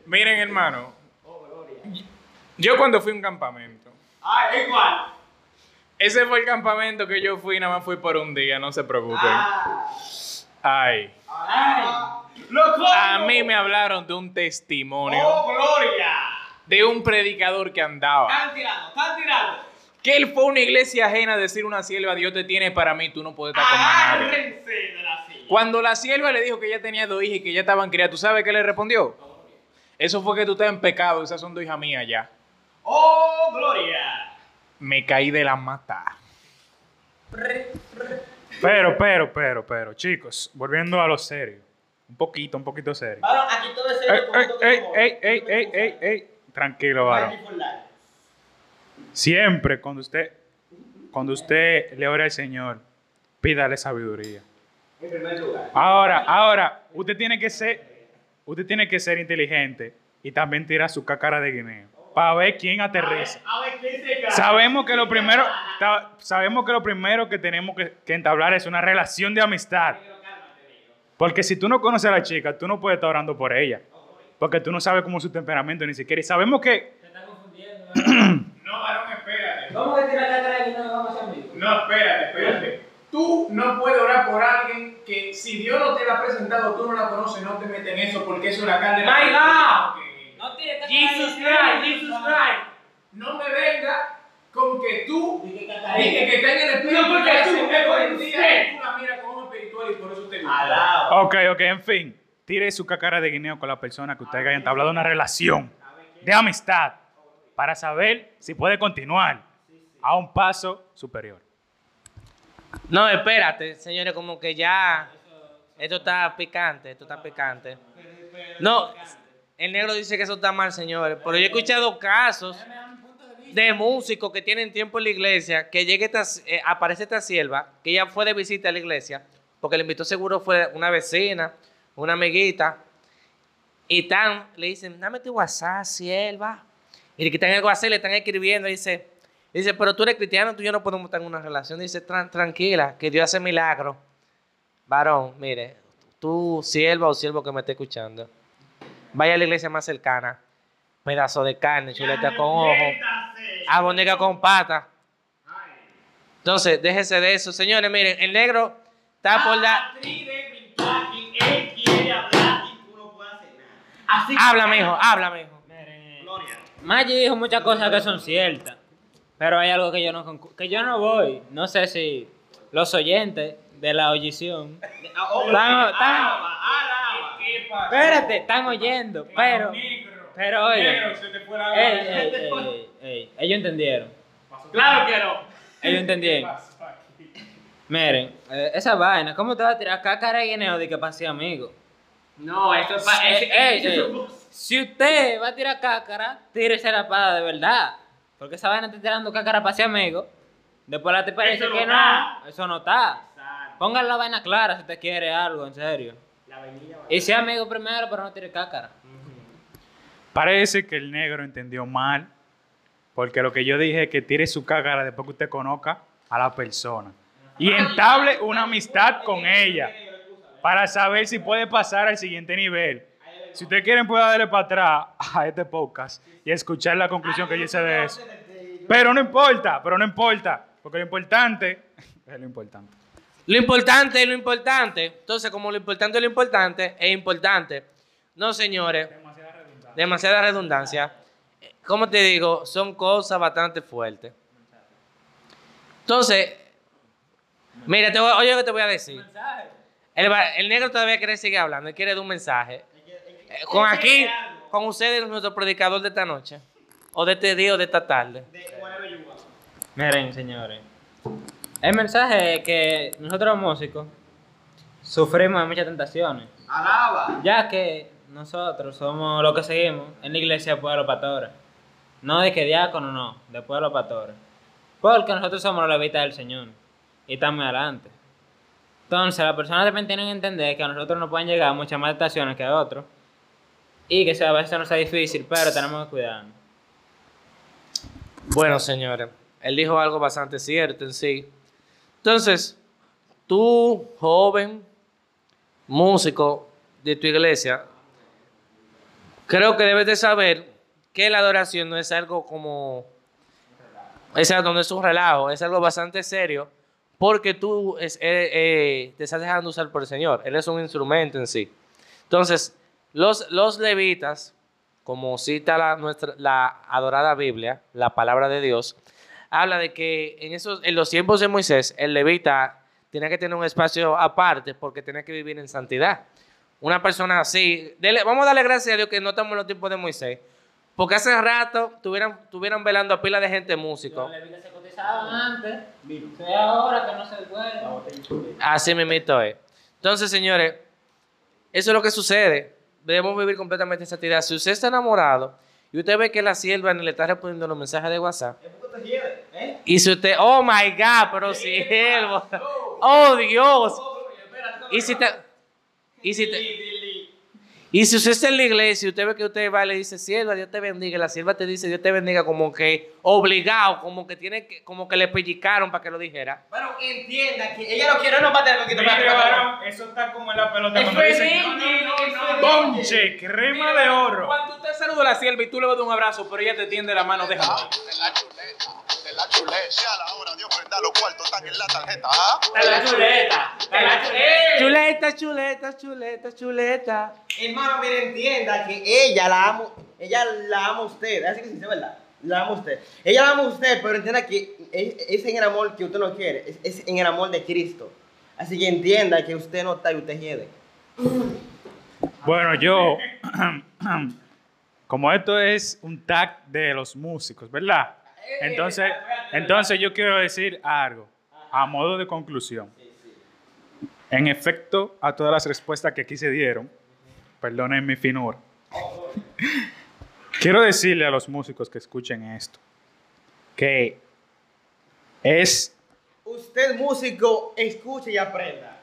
Miren, hermano. Yo cuando fui a un campamento. ¡Ay, igual! Ese fue el campamento que yo fui, nada más fui por un día, no se preocupen. Ah. Ay. ¡Loco! A mí me hablaron de un testimonio ¡Oh, Gloria! de un predicador que andaba. Están tirando, están tirando. Que él fue a una iglesia ajena a decir una sierva, Dios te tiene para mí, tú no puedes estar con nadie. Cuando la sierva le dijo que ella tenía dos hijas y que ya estaban criadas, ¿tú sabes qué le respondió? Eso fue que tú estás en pecado, esas son dos hijas mías ya. ¡Oh, Gloria! Me caí de la mata. Pero, pero, pero, pero, chicos, volviendo a lo serio. Un poquito, un poquito serio. Varón, aquí todo es serio. ey, ey, ey, ey, ey. Tranquilo, varón. Siempre cuando usted, cuando usted le ora al Señor, pídale sabiduría. En primer lugar. Ahora, ahora, usted tiene que ser, usted tiene que ser inteligente y también tirar su cácara de guineo para ver quién aterriza. A ver, ¿quién se cae? Sabemos que lo primero, sabemos que lo primero que tenemos que, que entablar es una relación de amistad. Porque si tú no conoces a la chica, tú no puedes estar orando por ella. Porque tú no sabes cómo es su temperamento ni siquiera. Y sabemos que No, varón, espérate. ¿Cómo que tira cácara que no vamos a amigos? No, espérate, espérate. Tú no puedes orar por alguien que si Dios no te la ha presentado, tú no la conoces, no te metes en eso porque es una carne. My God. No tire cácara Jesus Christ, Jesus Christ. No me venga con que tú y que, que tenga el espíritu No, porque que tú, es por día usted. la miras con espiritual y por eso te gusta. Ok, ok, en fin. Tire su cácara de guineo con la persona que usted haya entablado una relación de amistad para saber si puede continuar a un paso superior. No, espérate, señores, como que ya. Esto está picante, esto está picante. No, el negro dice que eso está mal, señores. Pero yo he escuchado casos de músicos que tienen tiempo en la iglesia, que llega esta, eh, aparece esta sierva, que ella fue de visita a la iglesia, porque le invitó seguro fue una vecina, una amiguita, y tan, le dicen, dame tu WhatsApp, sierva. Y le quitan el WhatsApp, le están escribiendo, y dice, dice, pero tú eres cristiano, tú y yo no podemos estar en una relación. Dice, "Tran- tranquila, que Dios hace milagros. Varón, mire, tú, sierva o siervo que me esté escuchando, vaya a la iglesia más cercana, pedazo de carne, chuleta con ojo, abonega con pata. Entonces, déjese de eso. Señores, miren, el negro está por la... Mijo, habla, mijo. Gloria. Maggi dijo muchas cosas que son ciertas, pero hay algo que yo no que yo no voy. No sé si los oyentes de la oyción. Ah, oh, Están, están, alaba. Espérate, están oyendo, pero, pero oye, ey, ey, ey, ey, ey, ellos entendieron, Claro que no. ellos entendieron. Miren, eh, esa vaina, ¿cómo te vas a tirar cácara y guineo de que pase amigo? No, esto es para. Ey, Si usted va a tirar cácara, tírese la espada de verdad. Porque esa vaina está tirando cácara para ser amigo. Después la te parece Eso que no. está. Eso no está. Pongan la vaina clara si usted quiere algo, en serio. Y sea amigo primero, pero no tire cácara. Parece que el negro entendió mal, porque lo que yo dije es que tire su cácara después que usted conozca a la persona y entable una amistad con ella para saber si puede pasar al siguiente nivel. Si ustedes quieren, puede darle para atrás a este podcast y escuchar la conclusión que yo hice de eso. Pero no importa, pero no importa, porque lo importante es lo importante. Lo importante es lo importante. Entonces, como lo importante es lo importante, es importante. No, señores. Demasiada redundancia. Eh, Como te digo, son cosas bastante fuertes. Entonces, mira, oye lo que te voy a decir. El negro todavía quiere seguir hablando, él quiere dar un mensaje. Eh, Con aquí, con ustedes, nuestro predicador de esta noche. O de este día o de esta tarde. Miren, señores. El mensaje es que nosotros los músicos sufrimos de muchas tentaciones. Alaba. Ya que nosotros somos los que seguimos en la iglesia de Pueblo Pastores. No de que diácono, no, de Pueblo Pastores. Porque nosotros somos los levitas del Señor. Y estamos adelante. Entonces, las personas también tienen que entender que a nosotros nos pueden llegar muchas más tentaciones que a otros. Y que a veces nos sea difícil, pero tenemos que cuidarnos. Bueno, señores, él dijo algo bastante cierto en sí. Entonces, tú, joven, músico de tu iglesia, creo que debes de saber que la adoración no es algo como... Es algo, no es un relajo, es algo bastante serio, porque tú eh, eh, te estás dejando usar por el Señor. Él es un instrumento en sí. Entonces, los, los levitas, como cita nuestra, la adorada Biblia, la palabra de Dios, habla de que en, esos, en los tiempos de Moisés, el levita tenía que tener un espacio aparte porque tenía que vivir en santidad. Una persona así, dele- vamos a darle gracias a Dios que no estamos en los tiempos de Moisés, porque hace rato tuvieran, tuvieran velando a pila de gente músico. levitas se cotizaban antes, es ahora que no se puede. Así mismito es. Entonces, señores, eso es lo que sucede. Debemos vivir completamente en santidad. Si usted está enamorado y usted ve que la sierva ni le está respondiendo los mensajes de WhatsApp, ¿Eh? y si usted, oh my God, pero siervo, oh Dios, y si te, y si te, y si usted está en la iglesia y usted ve que usted va y le dice, sierva, Dios te bendiga, y la sierva te dice, Dios te bendiga, como que obligado, como que tiene que, como que le pellizcaron para que lo dijera. Bueno, entienda que ella no quiere no matar porque Mire, varón, eso está como en la pelota cuando dicen, Ponche, crema de oro. Cuando usted saluda a la sierva y tú le das un abrazo, pero ella te tiende la mano, déjalo. ahí. de la chuleta, de la chuleta. Ya a la hora Dios prenda los cuartos están en la tarjeta. ¿ah? la chuleta, chuleta, chuleta, chuleta, chuleta. Hermano, mire, entienda que ella la ama, ella la ama a usted. Así que sí, es verdad. La ama a usted. Ella la ama a usted, pero entienda que es, es en el amor que usted no quiere. Es, es en el amor de Cristo. Así que entienda que usted no está y usted hiede. Bueno, yo, como esto es un tag de los músicos, ¿verdad? Entonces, entonces yo quiero decir algo a modo de conclusión. En efecto, a todas las respuestas que aquí se dieron, perdonen mi finura, quiero decirle a los músicos que escuchen esto, que es Usted, músico, escuche y aprenda.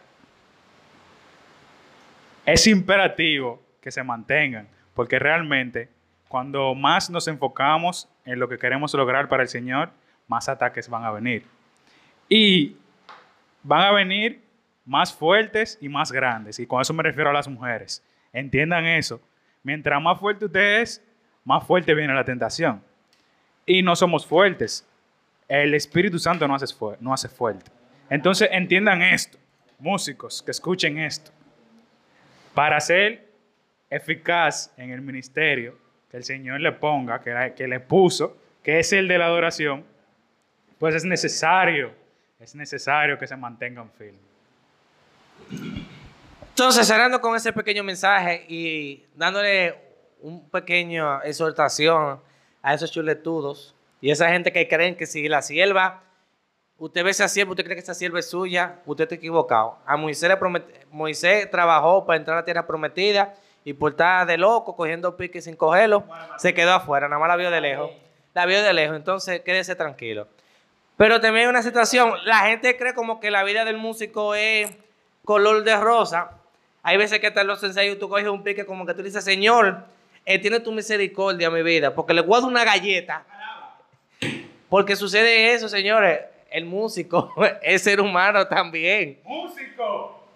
es imperativo que se mantengan, porque realmente cuando más nos enfocamos en lo que queremos lograr para el Señor, más ataques van a venir. Y van a venir más fuertes y más grandes. Y con eso me refiero a las mujeres. Entiendan eso. Mientras más fuerte usted es, más fuerte viene la tentación. Y no somos fuertes. El Espíritu Santo no hace, fuerte. Entonces entiendan esto, músicos que escuchen esto para ser eficaz en el ministerio que el Señor le ponga, que, que le puso, que es el de la adoración, pues es necesario, es necesario que se mantengan firmes. Entonces, cerrando con ese pequeño mensaje y dándole un pequeño exhortación a esos chuletudos y esa gente que creen que si la sierva, usted ve esa sierva, usted cree que esa sierva es suya, usted está equivocado. A Moisés, le promet- Moisés trabajó para entrar a la tierra prometida y por estar de loco, cogiendo piques sin cogerlo, se quedó afuera, nada más la vio de lejos. La vio de lejos, entonces quédese tranquilo. Pero también hay una situación, la gente cree como que la vida del músico es color de rosa. Hay veces que hasta en los ensayos tú coges un pique como que tú dices, Señor, eh, tiene tu misericordia mi vida, porque le guardo una galleta. Porque sucede eso, señores. El músico es ser humano también. ¡Músico!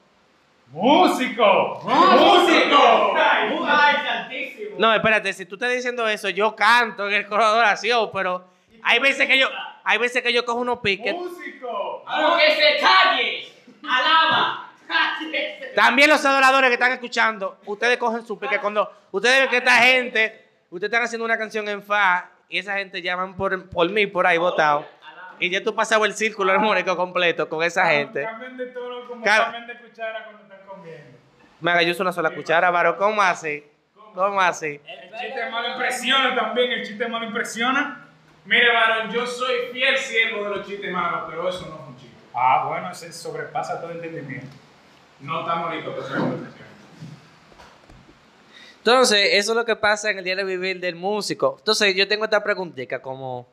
¡Músico! ¡Músico! No, espérate, si tú estás diciendo eso, yo canto en el coro de oración, pero hay veces que yo, hay veces que yo cojo unos piques. ¡Músico! ¡Que se calle! ¡Alaba! También los adoradores que están escuchando, ustedes cogen su pique. Cuando ustedes ven que esta gente, ustedes están haciendo una canción en fa y esa gente llaman por, por mí por ahí votado. Y ya tú pasado el círculo armónico completo con esa gente. Cambian de tono como cambian de cuchara cuando están comiendo. Me haga yo uso una sola cuchara, varo. ¿Cómo así? ¿Cómo así? El chiste malo impresiona también, el chiste malo impresiona. Mire, varón, yo soy fiel siervo de los chistes malos, pero eso no es un chiste. Ah, bueno, ese sobrepasa todo entendimiento. No listos para esa conversación. Entonces, eso es lo que pasa en el diario vivir del músico. Entonces, yo tengo esta preguntita como,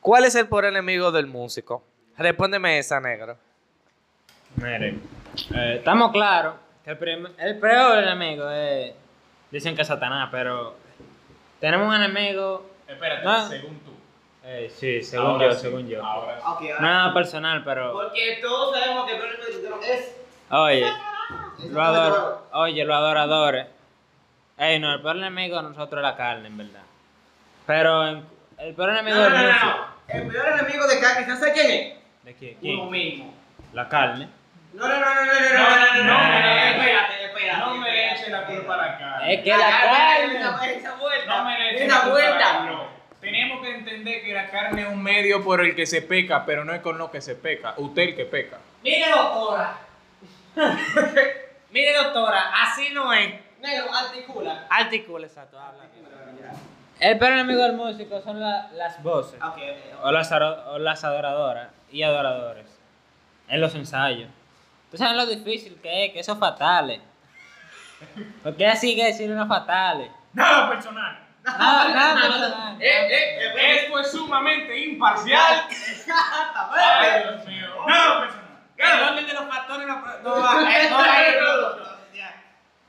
¿cuál es el peor enemigo del músico? Respóndeme esa, negro. Miren, eh, estamos claros que el, el peor enemigo es. Dicen que es Satanás, pero. Tenemos un enemigo. Espérate, No. según tú. eh, sí, según Ahora yo, sí, según yo. Ahora sí. Ok, ahora. Nada personal, pero. Porque todos sabemos que el problema es. Oye, lo ador- oye, los adoradores. Ey, no, el peor enemigo de nosotros es la carne, en verdad. Pero en- el peor enemigo No, no, del no, no. El peor enemigo de Kaki, ¿sabes quién es? ¿De quién? Uno ¿Quién? mismo. La carne. No, no, no, no, no, no, no, No, no, no, no, no, no, espérate, espérate. No me eche la culpa a la cara. Es que la carne. Esa, vuelta. No me le eches Esa la culpa a la vuelta. carne. Tenemos que entender que la carne es un medio por el que se peca, pero no es con lo que se peca. Usted el que peca. Mire, doctora. Mire, doctora, así no es. Negro, articula. Articula, exacto, habla. El peor enemigo del músico son la- las voces. Ok, ok. O las, o las adoradoras y adoradores. En los ensayos. ¿Tú sabes lo difícil que es? Que eso es fatales. Porque así que decir unos fatales. Nada personal. Nada, nada personal. Eh, eh, eh, Esto es sumamente imparcial. Ay, Dios mío. Nada personal. El orden de los factores no.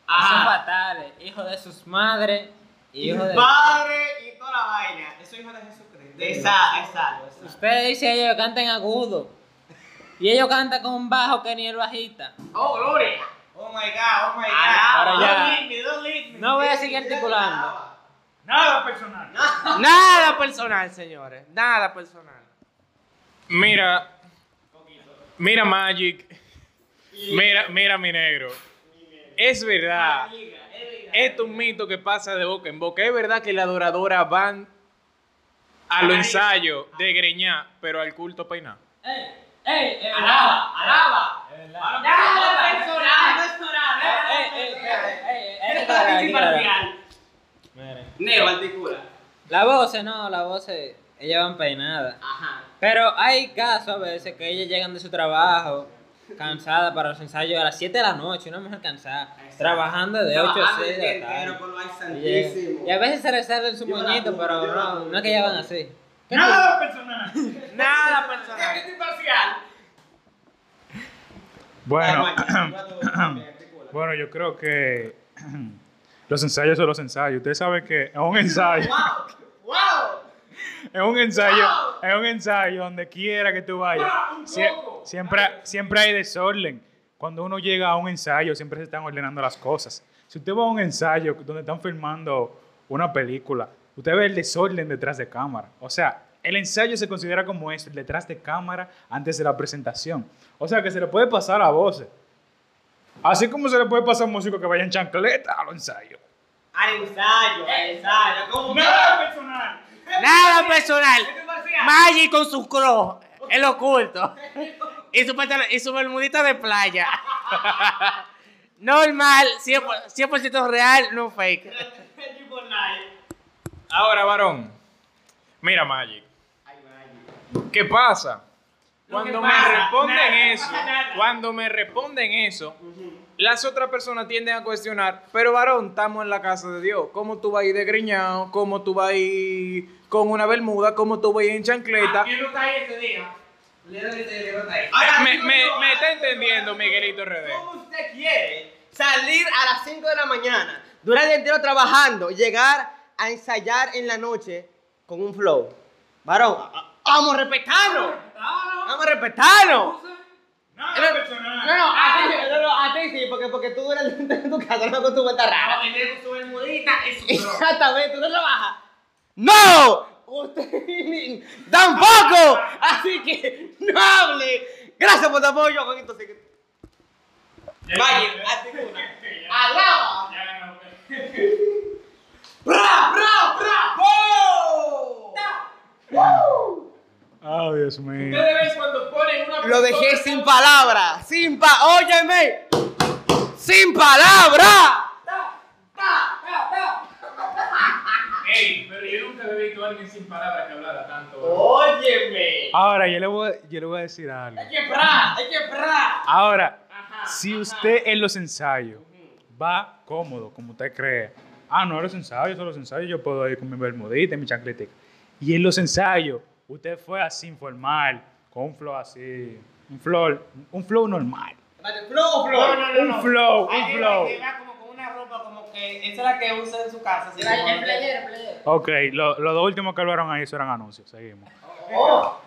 Son fatales. Hijo de sus madres. Hijo de... Padre y toda la vaina. Eso es hijo de Jesucristo. Esa, esa. Usted dice ellos cantan agudo. Y ellos cantan con un bajo que ni el bajista. Oh, gloria. Oh my God, oh my God. Para allá. Don't leave me, don't leave me. No voy a seguir articulando. Nada personal. Nada personal, señores. Nada personal. Mira. Mira Magic. Mira, mira mi negro. Es verdad. Esto es un mito que pasa de boca en boca. Es verdad que las adoradoras van a los ensayos de greñar, pero al culto peinar. ¡Ey! ¡Ey! es Alaba, verdad. alaba. Es verdad. Nada personal, personal. ¡Ey! ¡Ey! ¡Ey! ¡Ey! ey, ey, claro, claro. Miren. Negro, articula. La voz, no, la voz, ellas van peinadas. Ajá. Pero hay casos a veces que ellas llegan de su trabajo cansadas para los ensayos a las 7 de la noche, una mujer cansada, trabajando de 8 a Trabajando 6 el de la tarde. Y. Y a veces se les sale su moñito, pero no, no es que ellas van así. ¿Qué Nada personal. Nada personal. imparcial. Bueno, Bueno. bueno, yo creo que los ensayos son los ensayos. Ustedes saben que es un ensayo. Wow, wow. Es un ensayo, es un ensayo donde quiera que tú vayas. Sie- siempre, siempre hay desorden. Cuando uno llega a un ensayo, siempre se están ordenando las cosas. Si usted va a un ensayo donde están filmando una película, usted ve el desorden detrás de cámara. O sea, el ensayo se considera como eso, el detrás de cámara antes de la presentación. O sea, que se le puede pasar a voces. Así como se le puede pasar a un músico que vaya en chancleta a los ensayos. Al ensayo, al ensayo. ¿Cómo Nada personal. Nada personal. Magic con su cross, el oculto. Y su, pantalón- y su bermudita de playa. Normal, 100%, 100% real, no fake. Ahora, varón. Mira, Magic. ¿Qué pasa? Cuando me responden eso, cuando me responden eso, las otras personas tienden a cuestionar, pero varón, estamos en la casa de Dios. ¿Cómo tú vas a ir desgreñado? ¿Cómo tú vas a ir con una bermuda? ¿Cómo tú vas a ir en chancleta? ¿Quién no está ahí ese día? Ahí. Me, me- me está entendiendo, Miguelito RD. ¿Cómo usted quiere salir a las 5 de la mañana, durar el entero trabajando, llegar a ensayar en la noche con un flow? Varón, vamos a respetarnos. Vamos a no, no, a sí, no, no, porque, tú duras en tu casa, no con tu vuelta rara. No, puso bermudita y su bro. Exactamente, tú no trabajas. ¡No! Usted tampoco. Así que no hable. Gracias por tu apoyo, Juanito. Sí que- Vaya, hazte una. Alaba. ¡Bra, bra, bra! ¡Oh! Oh, Dios mío. Ustedes ven cuando ponen una Lo dejé sin palabras. Sin pa. Óyeme. Sin palabras. Ey, pero yo nunca he visto a alguien sin palabras que hablara tanto. Óyeme. Ahora, yo le voy, a- yo le voy a decir algo. Hay que bra, hay que bra. Ahora, si usted en los ensayos va cómodo, como usted cree, ah, no, en los ensayos, son los ensayos, yo puedo ir con mi bermudita y mi chancletica. Y en los ensayos, usted fue así informal, con un flow así, un flow, un flow normal. Flow, flow. No, no, no, no. Un flow, un flow. que va como con una ropa como que esa es la que usa en su casa. así El playero, playero. Ok, lo- los dos últimos que hablaron ahí, eso eran anuncios, seguimos. Oh.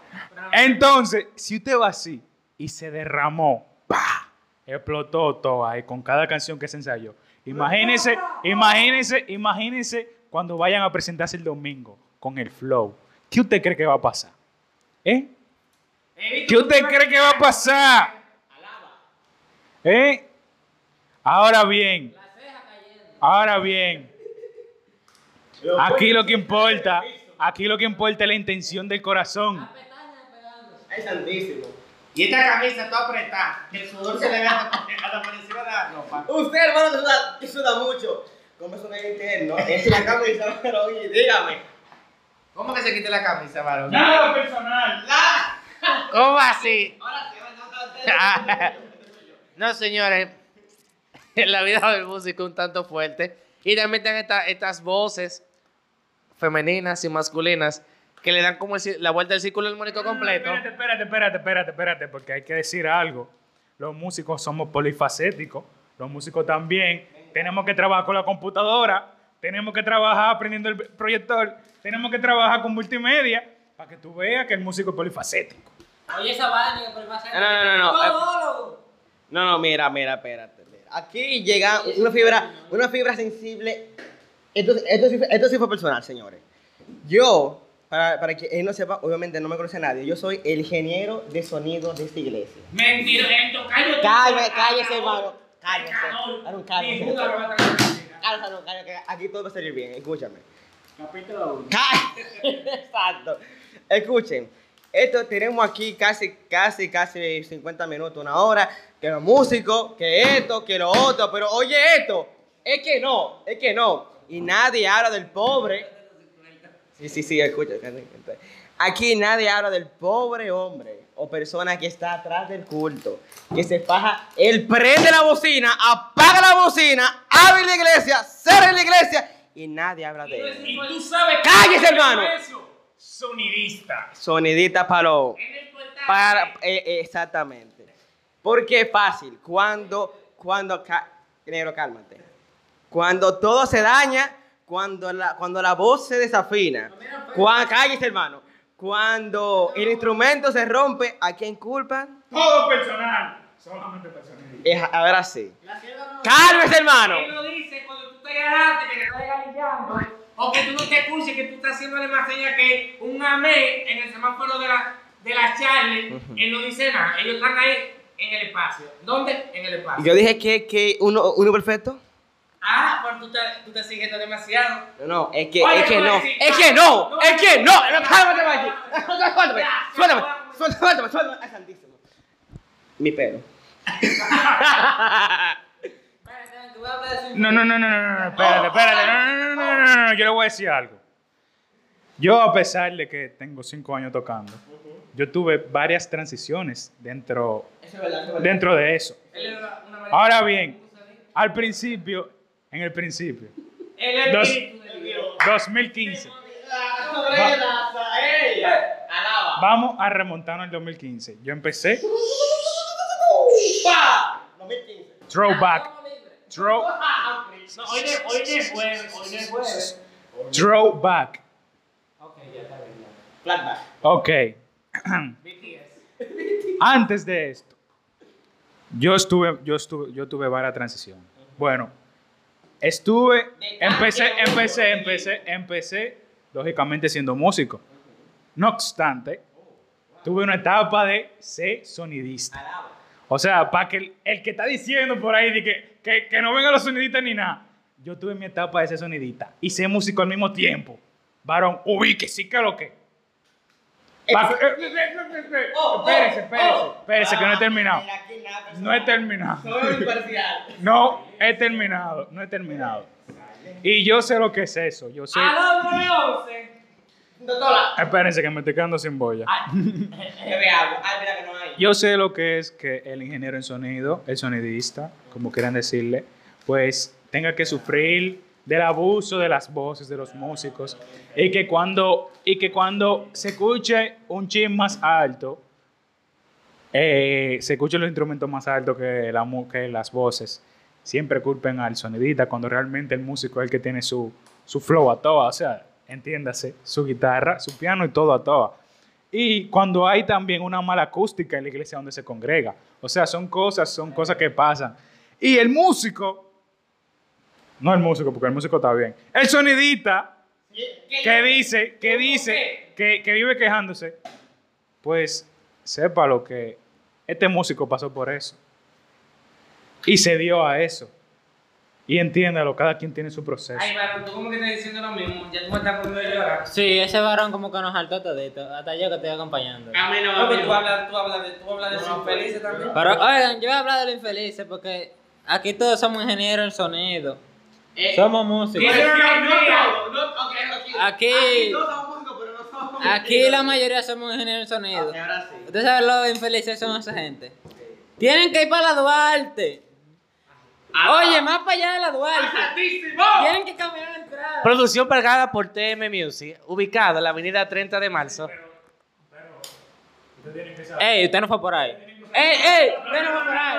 Entonces, si usted va así y se derramó, ¡pa! explotó todo ahí con cada canción que se ensayó. Imagínense, imagínense, imagínense cuando vayan a presentarse el domingo con el flow. ¿Qué usted cree que va a pasar? ¿Eh? ¿Qué usted cree que va a pasar? ¿Eh? Ahora bien, ahora bien, aquí lo que importa, aquí lo que importa es la intención del corazón. Santísimo. Y esta camisa toda apretada, que el sudor se le ve hasta, por encima de la ropa. Usted, hermano, suda, mucho. ¿Cómo es un interno? Es la camisa, pero oye, dígame. ¿Cómo que se quite la camisa, varón? Nada personal. ¿Cómo así? Ahora sí, ahora. No, señores. La vida del músico es un tanto fuerte. Y también están esta- estas voces femeninas y masculinas que le dan como el la vuelta del círculo armónico completo. Espérate, espérate, espérate, espérate, espérate, porque hay que decir algo. Los músicos somos polifacéticos. Los músicos también. Tenemos que trabajar con la computadora. Tenemos que trabajar aprendiendo el proyector. Tenemos que trabajar con multimedia para que tú veas que el músico es polifacético. Oye, esa vaina, más No, no, no, no. No, no, mira, mira, espérate. mira. Aquí llega una fibra, una fibra sensible. Esto, esto, sí, fue- esto sí fue personal, señores. Yo, para, para que él no sepa, obviamente no me conoce nadie, yo soy el ingeniero de sonido de esta iglesia. Mentira, el tocayo. Cállese, cállese, hermano. Cállese. Aaron, cállese. Cállate, no, cállate, que aquí todo va a salir bien, escúchame. Capítulo 1. Exacto. Escuchen, esto tenemos aquí casi, casi, casi 50 minutos, una hora, que los músicos, que esto, que lo otro, pero oye esto, es que no, es que no. Y nadie habla del pobre. Sí, sí, sí, escucha. Aquí nadie habla del pobre hombre o persona que está atrás del culto, que se faja, él prende la bocina, apaga la bocina, abre la iglesia, cierra la iglesia y nadie habla de él. Y tú sabes ¡Cállese, hermano! Sonidista. Sonidita para los... En el. Para, eh, eh, exactamente. Porque es fácil. Cuando, cuando, negro, cálmate. Cuando todo se daña, cuando la, cuando la voz se desafina, cuando, cállese hermano, cuando el instrumento se rompe, ¿a quién culpan? Todo personal. Solamente personal. Es, sí. Cálmese hermano. Él lo dice cuando tú te adelante, que te estás galillando, o que tú no te escuches, que tú estás haciendo más señas que un amén en el semáforo de la, de la Charlie. Él no dice nada. Ellos están ahí en el espacio. ¿Dónde? En el espacio. Yo dije que, que uno, uno perfecto. Ah, pero tú te, tú te sigues demasiado. No, no, es que, Oye, es que no, decir, es que no, no, es que no, no, no, cálmate, Maggi. Suéltame, suéltame, suéltame, suéltame, suéltame, santísimo. Mi pelo. No, no, no, no, no, no, no, espérate, espérate, no, no, no, no, no, no, no, yo le voy a decir algo. Yo, a pesar de que tengo cinco años tocando, yo tuve varias transiciones dentro, dentro de eso. Ahora bien, al principio, en el principio, El Dos- espíritu de Dios. 2015, Alaba. vamos a remontarnos al 2015. Yo empecé ¡Pa! 2015. throwback, throw, No, hoy no hoy no es jueves, hoy no es jueves. throwback. Ok, ya está bien. ya. Flashback. Ok. BTS. Antes de esto, yo estuve, yo estuve, yo tuve varias transiciones. Bueno, estuve, empecé, empecé, empecé, empecé, lógicamente siendo músico. No obstante, tuve una etapa de ser sonidista. O sea, para que el, el que está diciendo por ahí de que, que, que no vengan los sonidistas ni nada, yo tuve mi etapa de ser sonidista y ser músico al mismo tiempo. Varón, uy, que sí que lo que. Oh, Espérese, espérese, oh. espérese que no he terminado. Nada personal. No he terminado. No he terminado, no he terminado. Y yo sé lo que es eso. Yo sé. A las 9:11. Doctora, Espérense que me estoy quedando sin boya. bebe agua. Ay, mira que no hay. Yo sé lo que es que el ingeniero en sonido, el sonidista, como quieran decirle, pues tenga que sufrir del abuso de las voces de los músicos y que cuando, y que cuando se escuche un chin más alto, eh, se escuchen los instrumentos más altos que, la, que las voces, siempre culpen al sonidista cuando realmente el músico es el que tiene su, su flow a toa, o sea, entiéndase, su guitarra, su piano y todo a toa. Y cuando hay también una mala acústica en la iglesia donde se congrega. O sea, son cosas, son cosas que pasan. Y el músico, no el músico, porque el músico está bien, el sonidista que dice, que dice, que, que vive quejándose, pues sepa lo que este músico pasó por eso. Y se dio a eso. Y entiéndalo, cada quien tiene su proceso. Ay, varón, tú como que estás diciendo lo mismo. Ya tú me estás poniendo a llorar. Sí, ese varón como que nos saltó todito. Hasta yo que estoy acompañando. A mí no, a mí tú hablas, tú hablas de, tú hablas de sus felices también. Pero oigan, yo voy a hablar de lo infelices porque aquí todos somos ingenieros en sonido. Somos músicos. No aquí. Aquí- todos somos músicos, pero no somos Aquí la mayoría somos ingenieros en sonido. Ok, ahora sí. Ustedes saben lo infelices son esa gente. Tienen que ir para la Duarte. Oye, más para allá de la Duarte. Tienen que cambiar la entrada. Producción pagada por TM Music, ubicado en la avenida 30 de marzo. Ey, usted no fue por ahí. Ey, ey, usted no fue por ahí.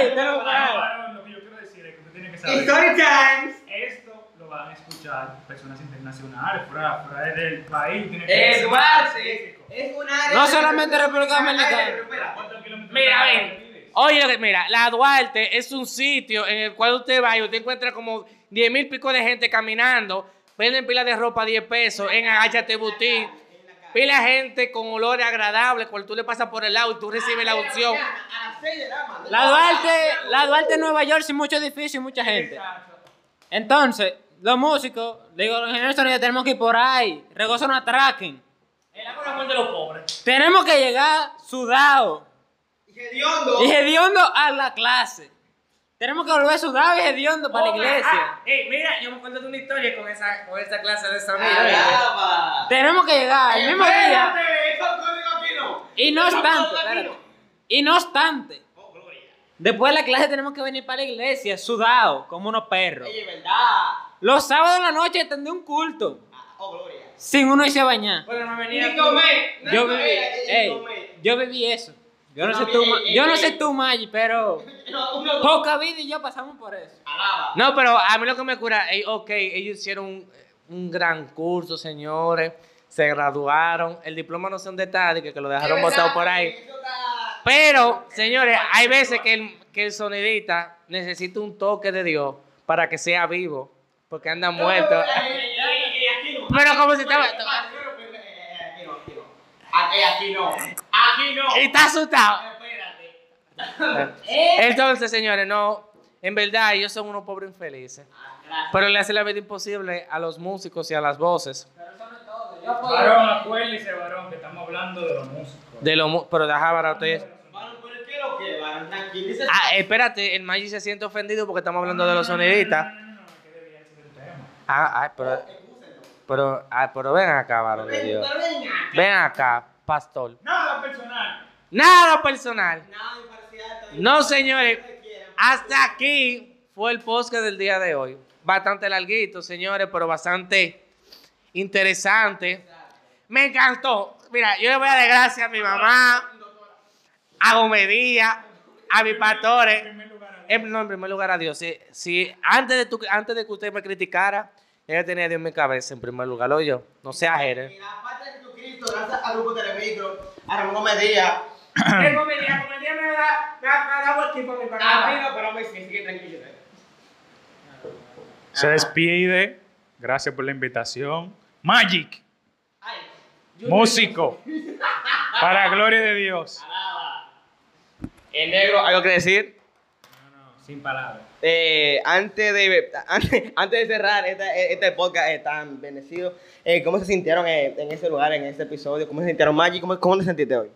Ey, usted no fue por ahí. Lo que yo quiero decir es que usted tiene que saber. Story times. Esto lo van a escuchar personas internacionales, fuera, fuera del país. Tiene Es ser Duarte. Es una área. No solamente República Dominicana. Espera. ¿Cuántos kilómetros Mira, ven. Oye, mira, la Duarte es un sitio en el cual usted va y usted encuentra como 10 mil pico de gente caminando, venden pilas de ropa a 10 pesos en Agáchate Boutique, pila gente con olores agradables, cuando tú le pasas por el lado y tú recibes la opción. A las 6 de la Duarte, la Duarte Nueva York sin mucho edificio y mucha gente. Entonces, los músicos, digo, los ingenieros tenemos que ir por ahí. Regozo no atraquen. El no de los pobres. Tenemos que llegar sudados hediondo. y hediondo a la clase. Tenemos que volver sudados y hediondo para la iglesia. Ah, ey, mira, yo me acuerdo de una historia con esa, con esa clase de sonido. Alaba. Tenemos que llegar el mismo día. No. Y no obstante, no. Y no obstante, Oh, gloria. después de la clase tenemos que venir para la iglesia sudados como unos perros. Oye, verdad. Los sábados en la noche tendré un culto. Oh, gloria. Sin uno irse a bañar. Bueno, me venía Ni comer. Yo No, viví, ey, comer. yo viví eso. Yo no Yo sé tú, eh, yo no eh, sé eh. tú, Maggi, pero No, poca vida y yo pasamos por eso. Alaba. No, pero a mí lo que me cura, eh, ok, ellos hicieron un, un gran curso, señores, se graduaron, el diploma no sé dónde está, de que, que lo dejaron botado por ahí. Pero, señores, hay veces que el, que el sonidista necesita un toque de Dios para que sea vivo, porque anda muerto. Eh, eh, eh, no. Pero como si estaba... Eh, Aquí no, aquí no. Está asustado. Espérate. Entonces, señores, no, en verdad ellos son unos pobres infelices. Pero le hace la vida imposible a los músicos y a las voces. Varón, acuérdese, varón, que estamos hablando de los músicos. De lo, mu- pero deja ustedes. Varón, pero ¿qué es lo que, varón? Tranquilo. Ah, espérate, el Maggi se siente ofendido porque estamos hablando de los sonidistas. Ah, ah, pero, pero, ah, pero ven acá, varón de Dios. Ven acá, pastor. Nada personal. Nada personal. No, señores. Hasta aquí fue el podcast del día de hoy. Bastante larguito, señores, pero bastante interesante. Me encantó. Mira, yo le voy a dar gracias a mi mamá, a Gomedía, a mis pastores. En, no, en primer lugar a Dios. Si, si antes, de tu- antes de que usted me criticara, ella tenía a Dios en mi cabeza en primer lugar. Lo yo. No sea Jerez. Jesucristo, gracias al grupo Telemicro, a Ramón Medía. ¿Qué comedia? Comedia me da, me da, me da buen tiempo a mi papá. pero me sigue tranquilo. Se despide. Gracias por la invitación. Magic. Músico. Para gloria de Dios. El negro, ¿algo que decir? Sin palabras. Eh, antes, de, antes, antes de cerrar este, este podcast eh, tan bendecido, eh, ¿cómo se sintieron eh, en ese lugar, en ese episodio? ¿Cómo se sintieron, Magic? ¿Cómo, cómo te sentiste hoy?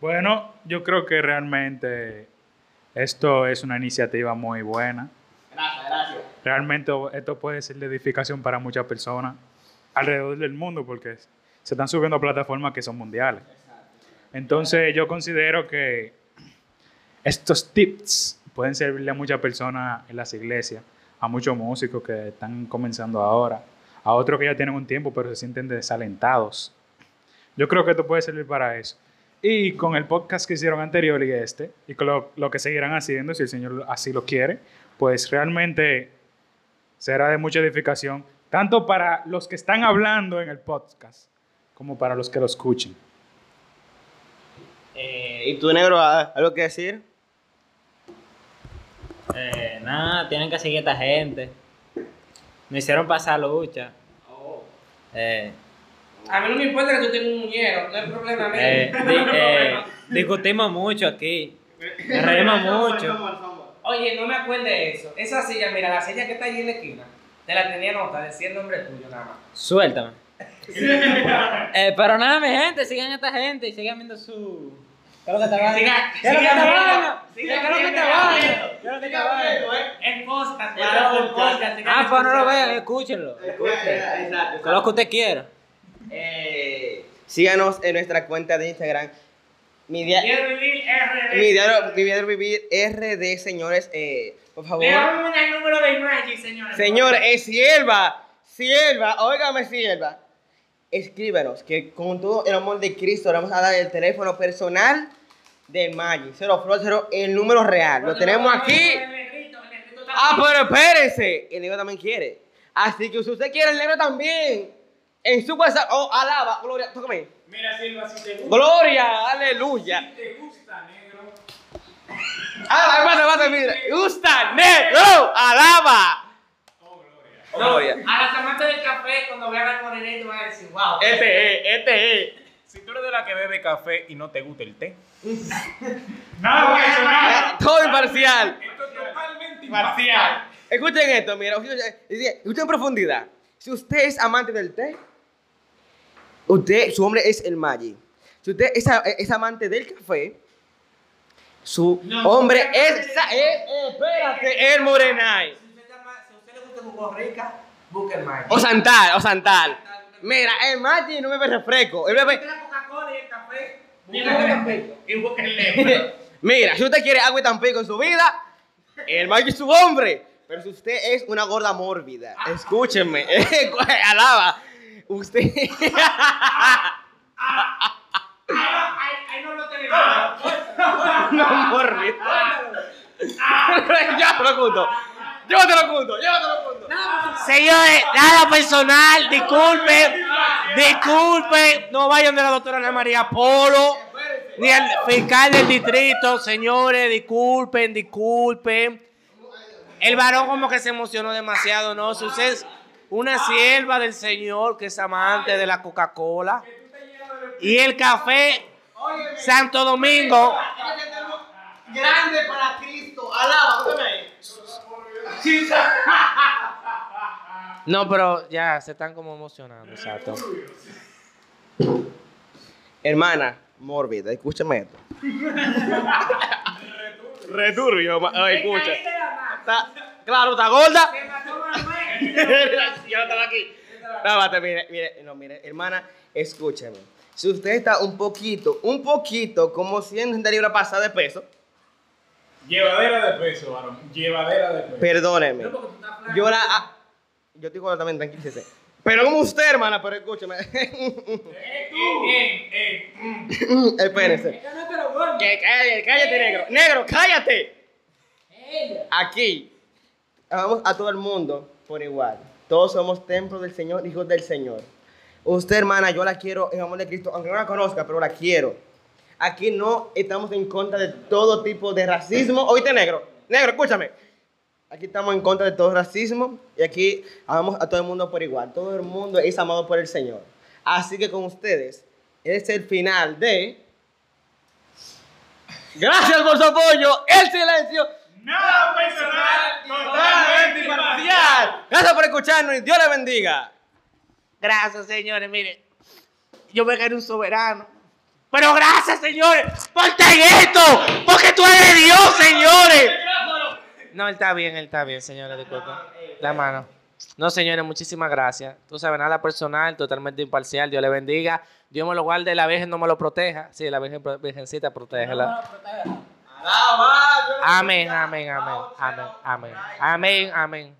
Bueno, yo creo que realmente esto es una iniciativa muy buena. Gracias, gracias. Realmente esto puede ser de edificación para muchas personas alrededor del mundo porque se están subiendo a plataformas que son mundiales. Entonces yo considero que estos tips pueden servirle a muchas personas en las iglesias, a muchos músicos que están comenzando ahora, a otros que ya tienen un tiempo pero se sienten desalentados. Yo creo que esto puede servir para eso. Y con el podcast que hicieron anterior y este, y con lo, que seguirán haciendo, si el Señor así lo quiere, pues realmente será de mucha edificación, tanto para los que están hablando en el podcast, como para los que lo escuchen. Eh, ¿Y tú, negro, algo que decir? Eh, nada, tienen que seguir a esta gente. Me hicieron pasar lucha. Eh, A mí no me importa que tú tengas un muñero, no hay problema. mío. eh, di- eh, discutimos mucho aquí. Nos reímos mucho. Oye, no me acuerdo de eso. Esa silla, mira, la silla que está allí en la esquina, te la tenía nota, decía el nombre tuyo nada más. Suéltame. Eh, pero nada, mi gente, sigan a esta gente y sigan viendo su. ¿Qué es lo que te va Siga- ¿Qué es lo que te viendo, va ¿Qué siga es lo que te viendo, va siga ¿Qué es lo que te va El podcast, El claro, el podcast. podcast. Ah, pues no lo vean, escúchenlo. Exacto. Que lo que usted quiera. Eh, síganos en nuestra cuenta de Instagram. Mi, dia- Quiero vivir RD. mi diario, mi diario vivir RD, señores. Eh, por favor. Le damos el número de Magic, señores. Señores, es sierva. Sierva, óigame, sierva. Escríbanos que con todo el amor de Cristo le vamos a dar el teléfono personal de Maggi. 0 el número real. Lo tenemos aquí. El negrito, el negrito está Ah, pero espérense. El negro también quiere. Así que si usted quiere el negro también, en su WhatsApp, oh, alaba, gloria, tócame. Mira, Silva, si te gusta, Gloria, aleluya. te gusta, negro. Ah, hermano, hermano, mira. Gusta, negro, alaba. No, Gloria. a las amantes del café, cuando vean al morenito, van a decir, wow. Este es, este es. Si tú eres de la que bebe café y no te gusta el té, Nada personal. Ah, Todo imparcial. esto es totalmente Parcial. Escuchen esto, mira. Escuchen escuchen en profundidad. Si usted es amante del té, usted, su hombre es el Maggi. Si usted es, amante del café, su hombre es, es- eh, espérate, el Morenay. Si usted, llama- si usted le gusta jugo rica, busque el Magic. O Santal, o Santal. Mira, el Maggi no bebe refresco. Él bebe, Usted la Coca-Cola y el café. Mira, si usted quiere agua y tampico en su vida, el Maggi es su hombre. Pero si usted es una gorda mórbida, escúchenme, alaba. Usted. Ahí, no lo tenemos. no mórbida. Llévatelo junto. Llévatelo junto, llévatelo junto. Señores, nada personal, disculpen, disculpen, no vayan de la doctora Ana María Polo, ni al fiscal del distrito, señores, disculpen, disculpen. El varón como que se emocionó demasiado, ¿no? Si usted es una sierva del Señor que es amante de la Coca-Cola y el café Santo Domingo, Grande para Cristo, alaba, ahí. No, pero ya se están como emocionando, exacto. Hermana mórbida, escúchame esto. Returbio, ay, escucha. Está- claro, está gorda. Yo no estaba aquí. No, mire, mire, no, mire, hermana, escúcheme. Si usted está un poquito, un poquito, como 100 libras pasada de peso, Llevadera de peso, varón. Llevadera de peso. perdóneme. No, porque tú estás flaco. Yo la. ah, yo estoy gorda también, tranquilícese. Pero como usted, hermana, pero escúcheme. Eh, tú. Eh, eh, mm. Espérense. Es que no te lo gordo. Que cállate, cállate, negro. Negro, cállate. Ella. Aquí, amamos a todo el mundo por igual. Todos somos templos del Señor, hijos del Señor. Usted, hermana, yo la quiero en amor de Cristo, aunque no la conozca, pero la quiero. Aquí no estamos en contra de todo tipo de racismo. Oíste, negro. Negro, escúchame. Aquí estamos en contra de todo racismo y aquí amamos a todo el mundo por igual. Todo el mundo es amado por el Señor. Así que con ustedes es el final de. Gracias por su apoyo. El silencio. Nada personal, Totalmente imparcial. Gracias por escucharnos y Dios le bendiga. Gracias, señores. Mire, yo me gané un soberano. Pero gracias, señores, por esto. Porque tú eres Dios, señores. No, él está bien, él está bien, señores. Disculpen. La mano. No, señores, muchísimas gracias. Tú sabes, nada personal, totalmente imparcial. Dios le bendiga. Dios me lo guarde, la Virgen no me lo proteja. Sí, la Virgen, Virgencita, protégela. Amén, amén, amén, amén, amén, amén, amén.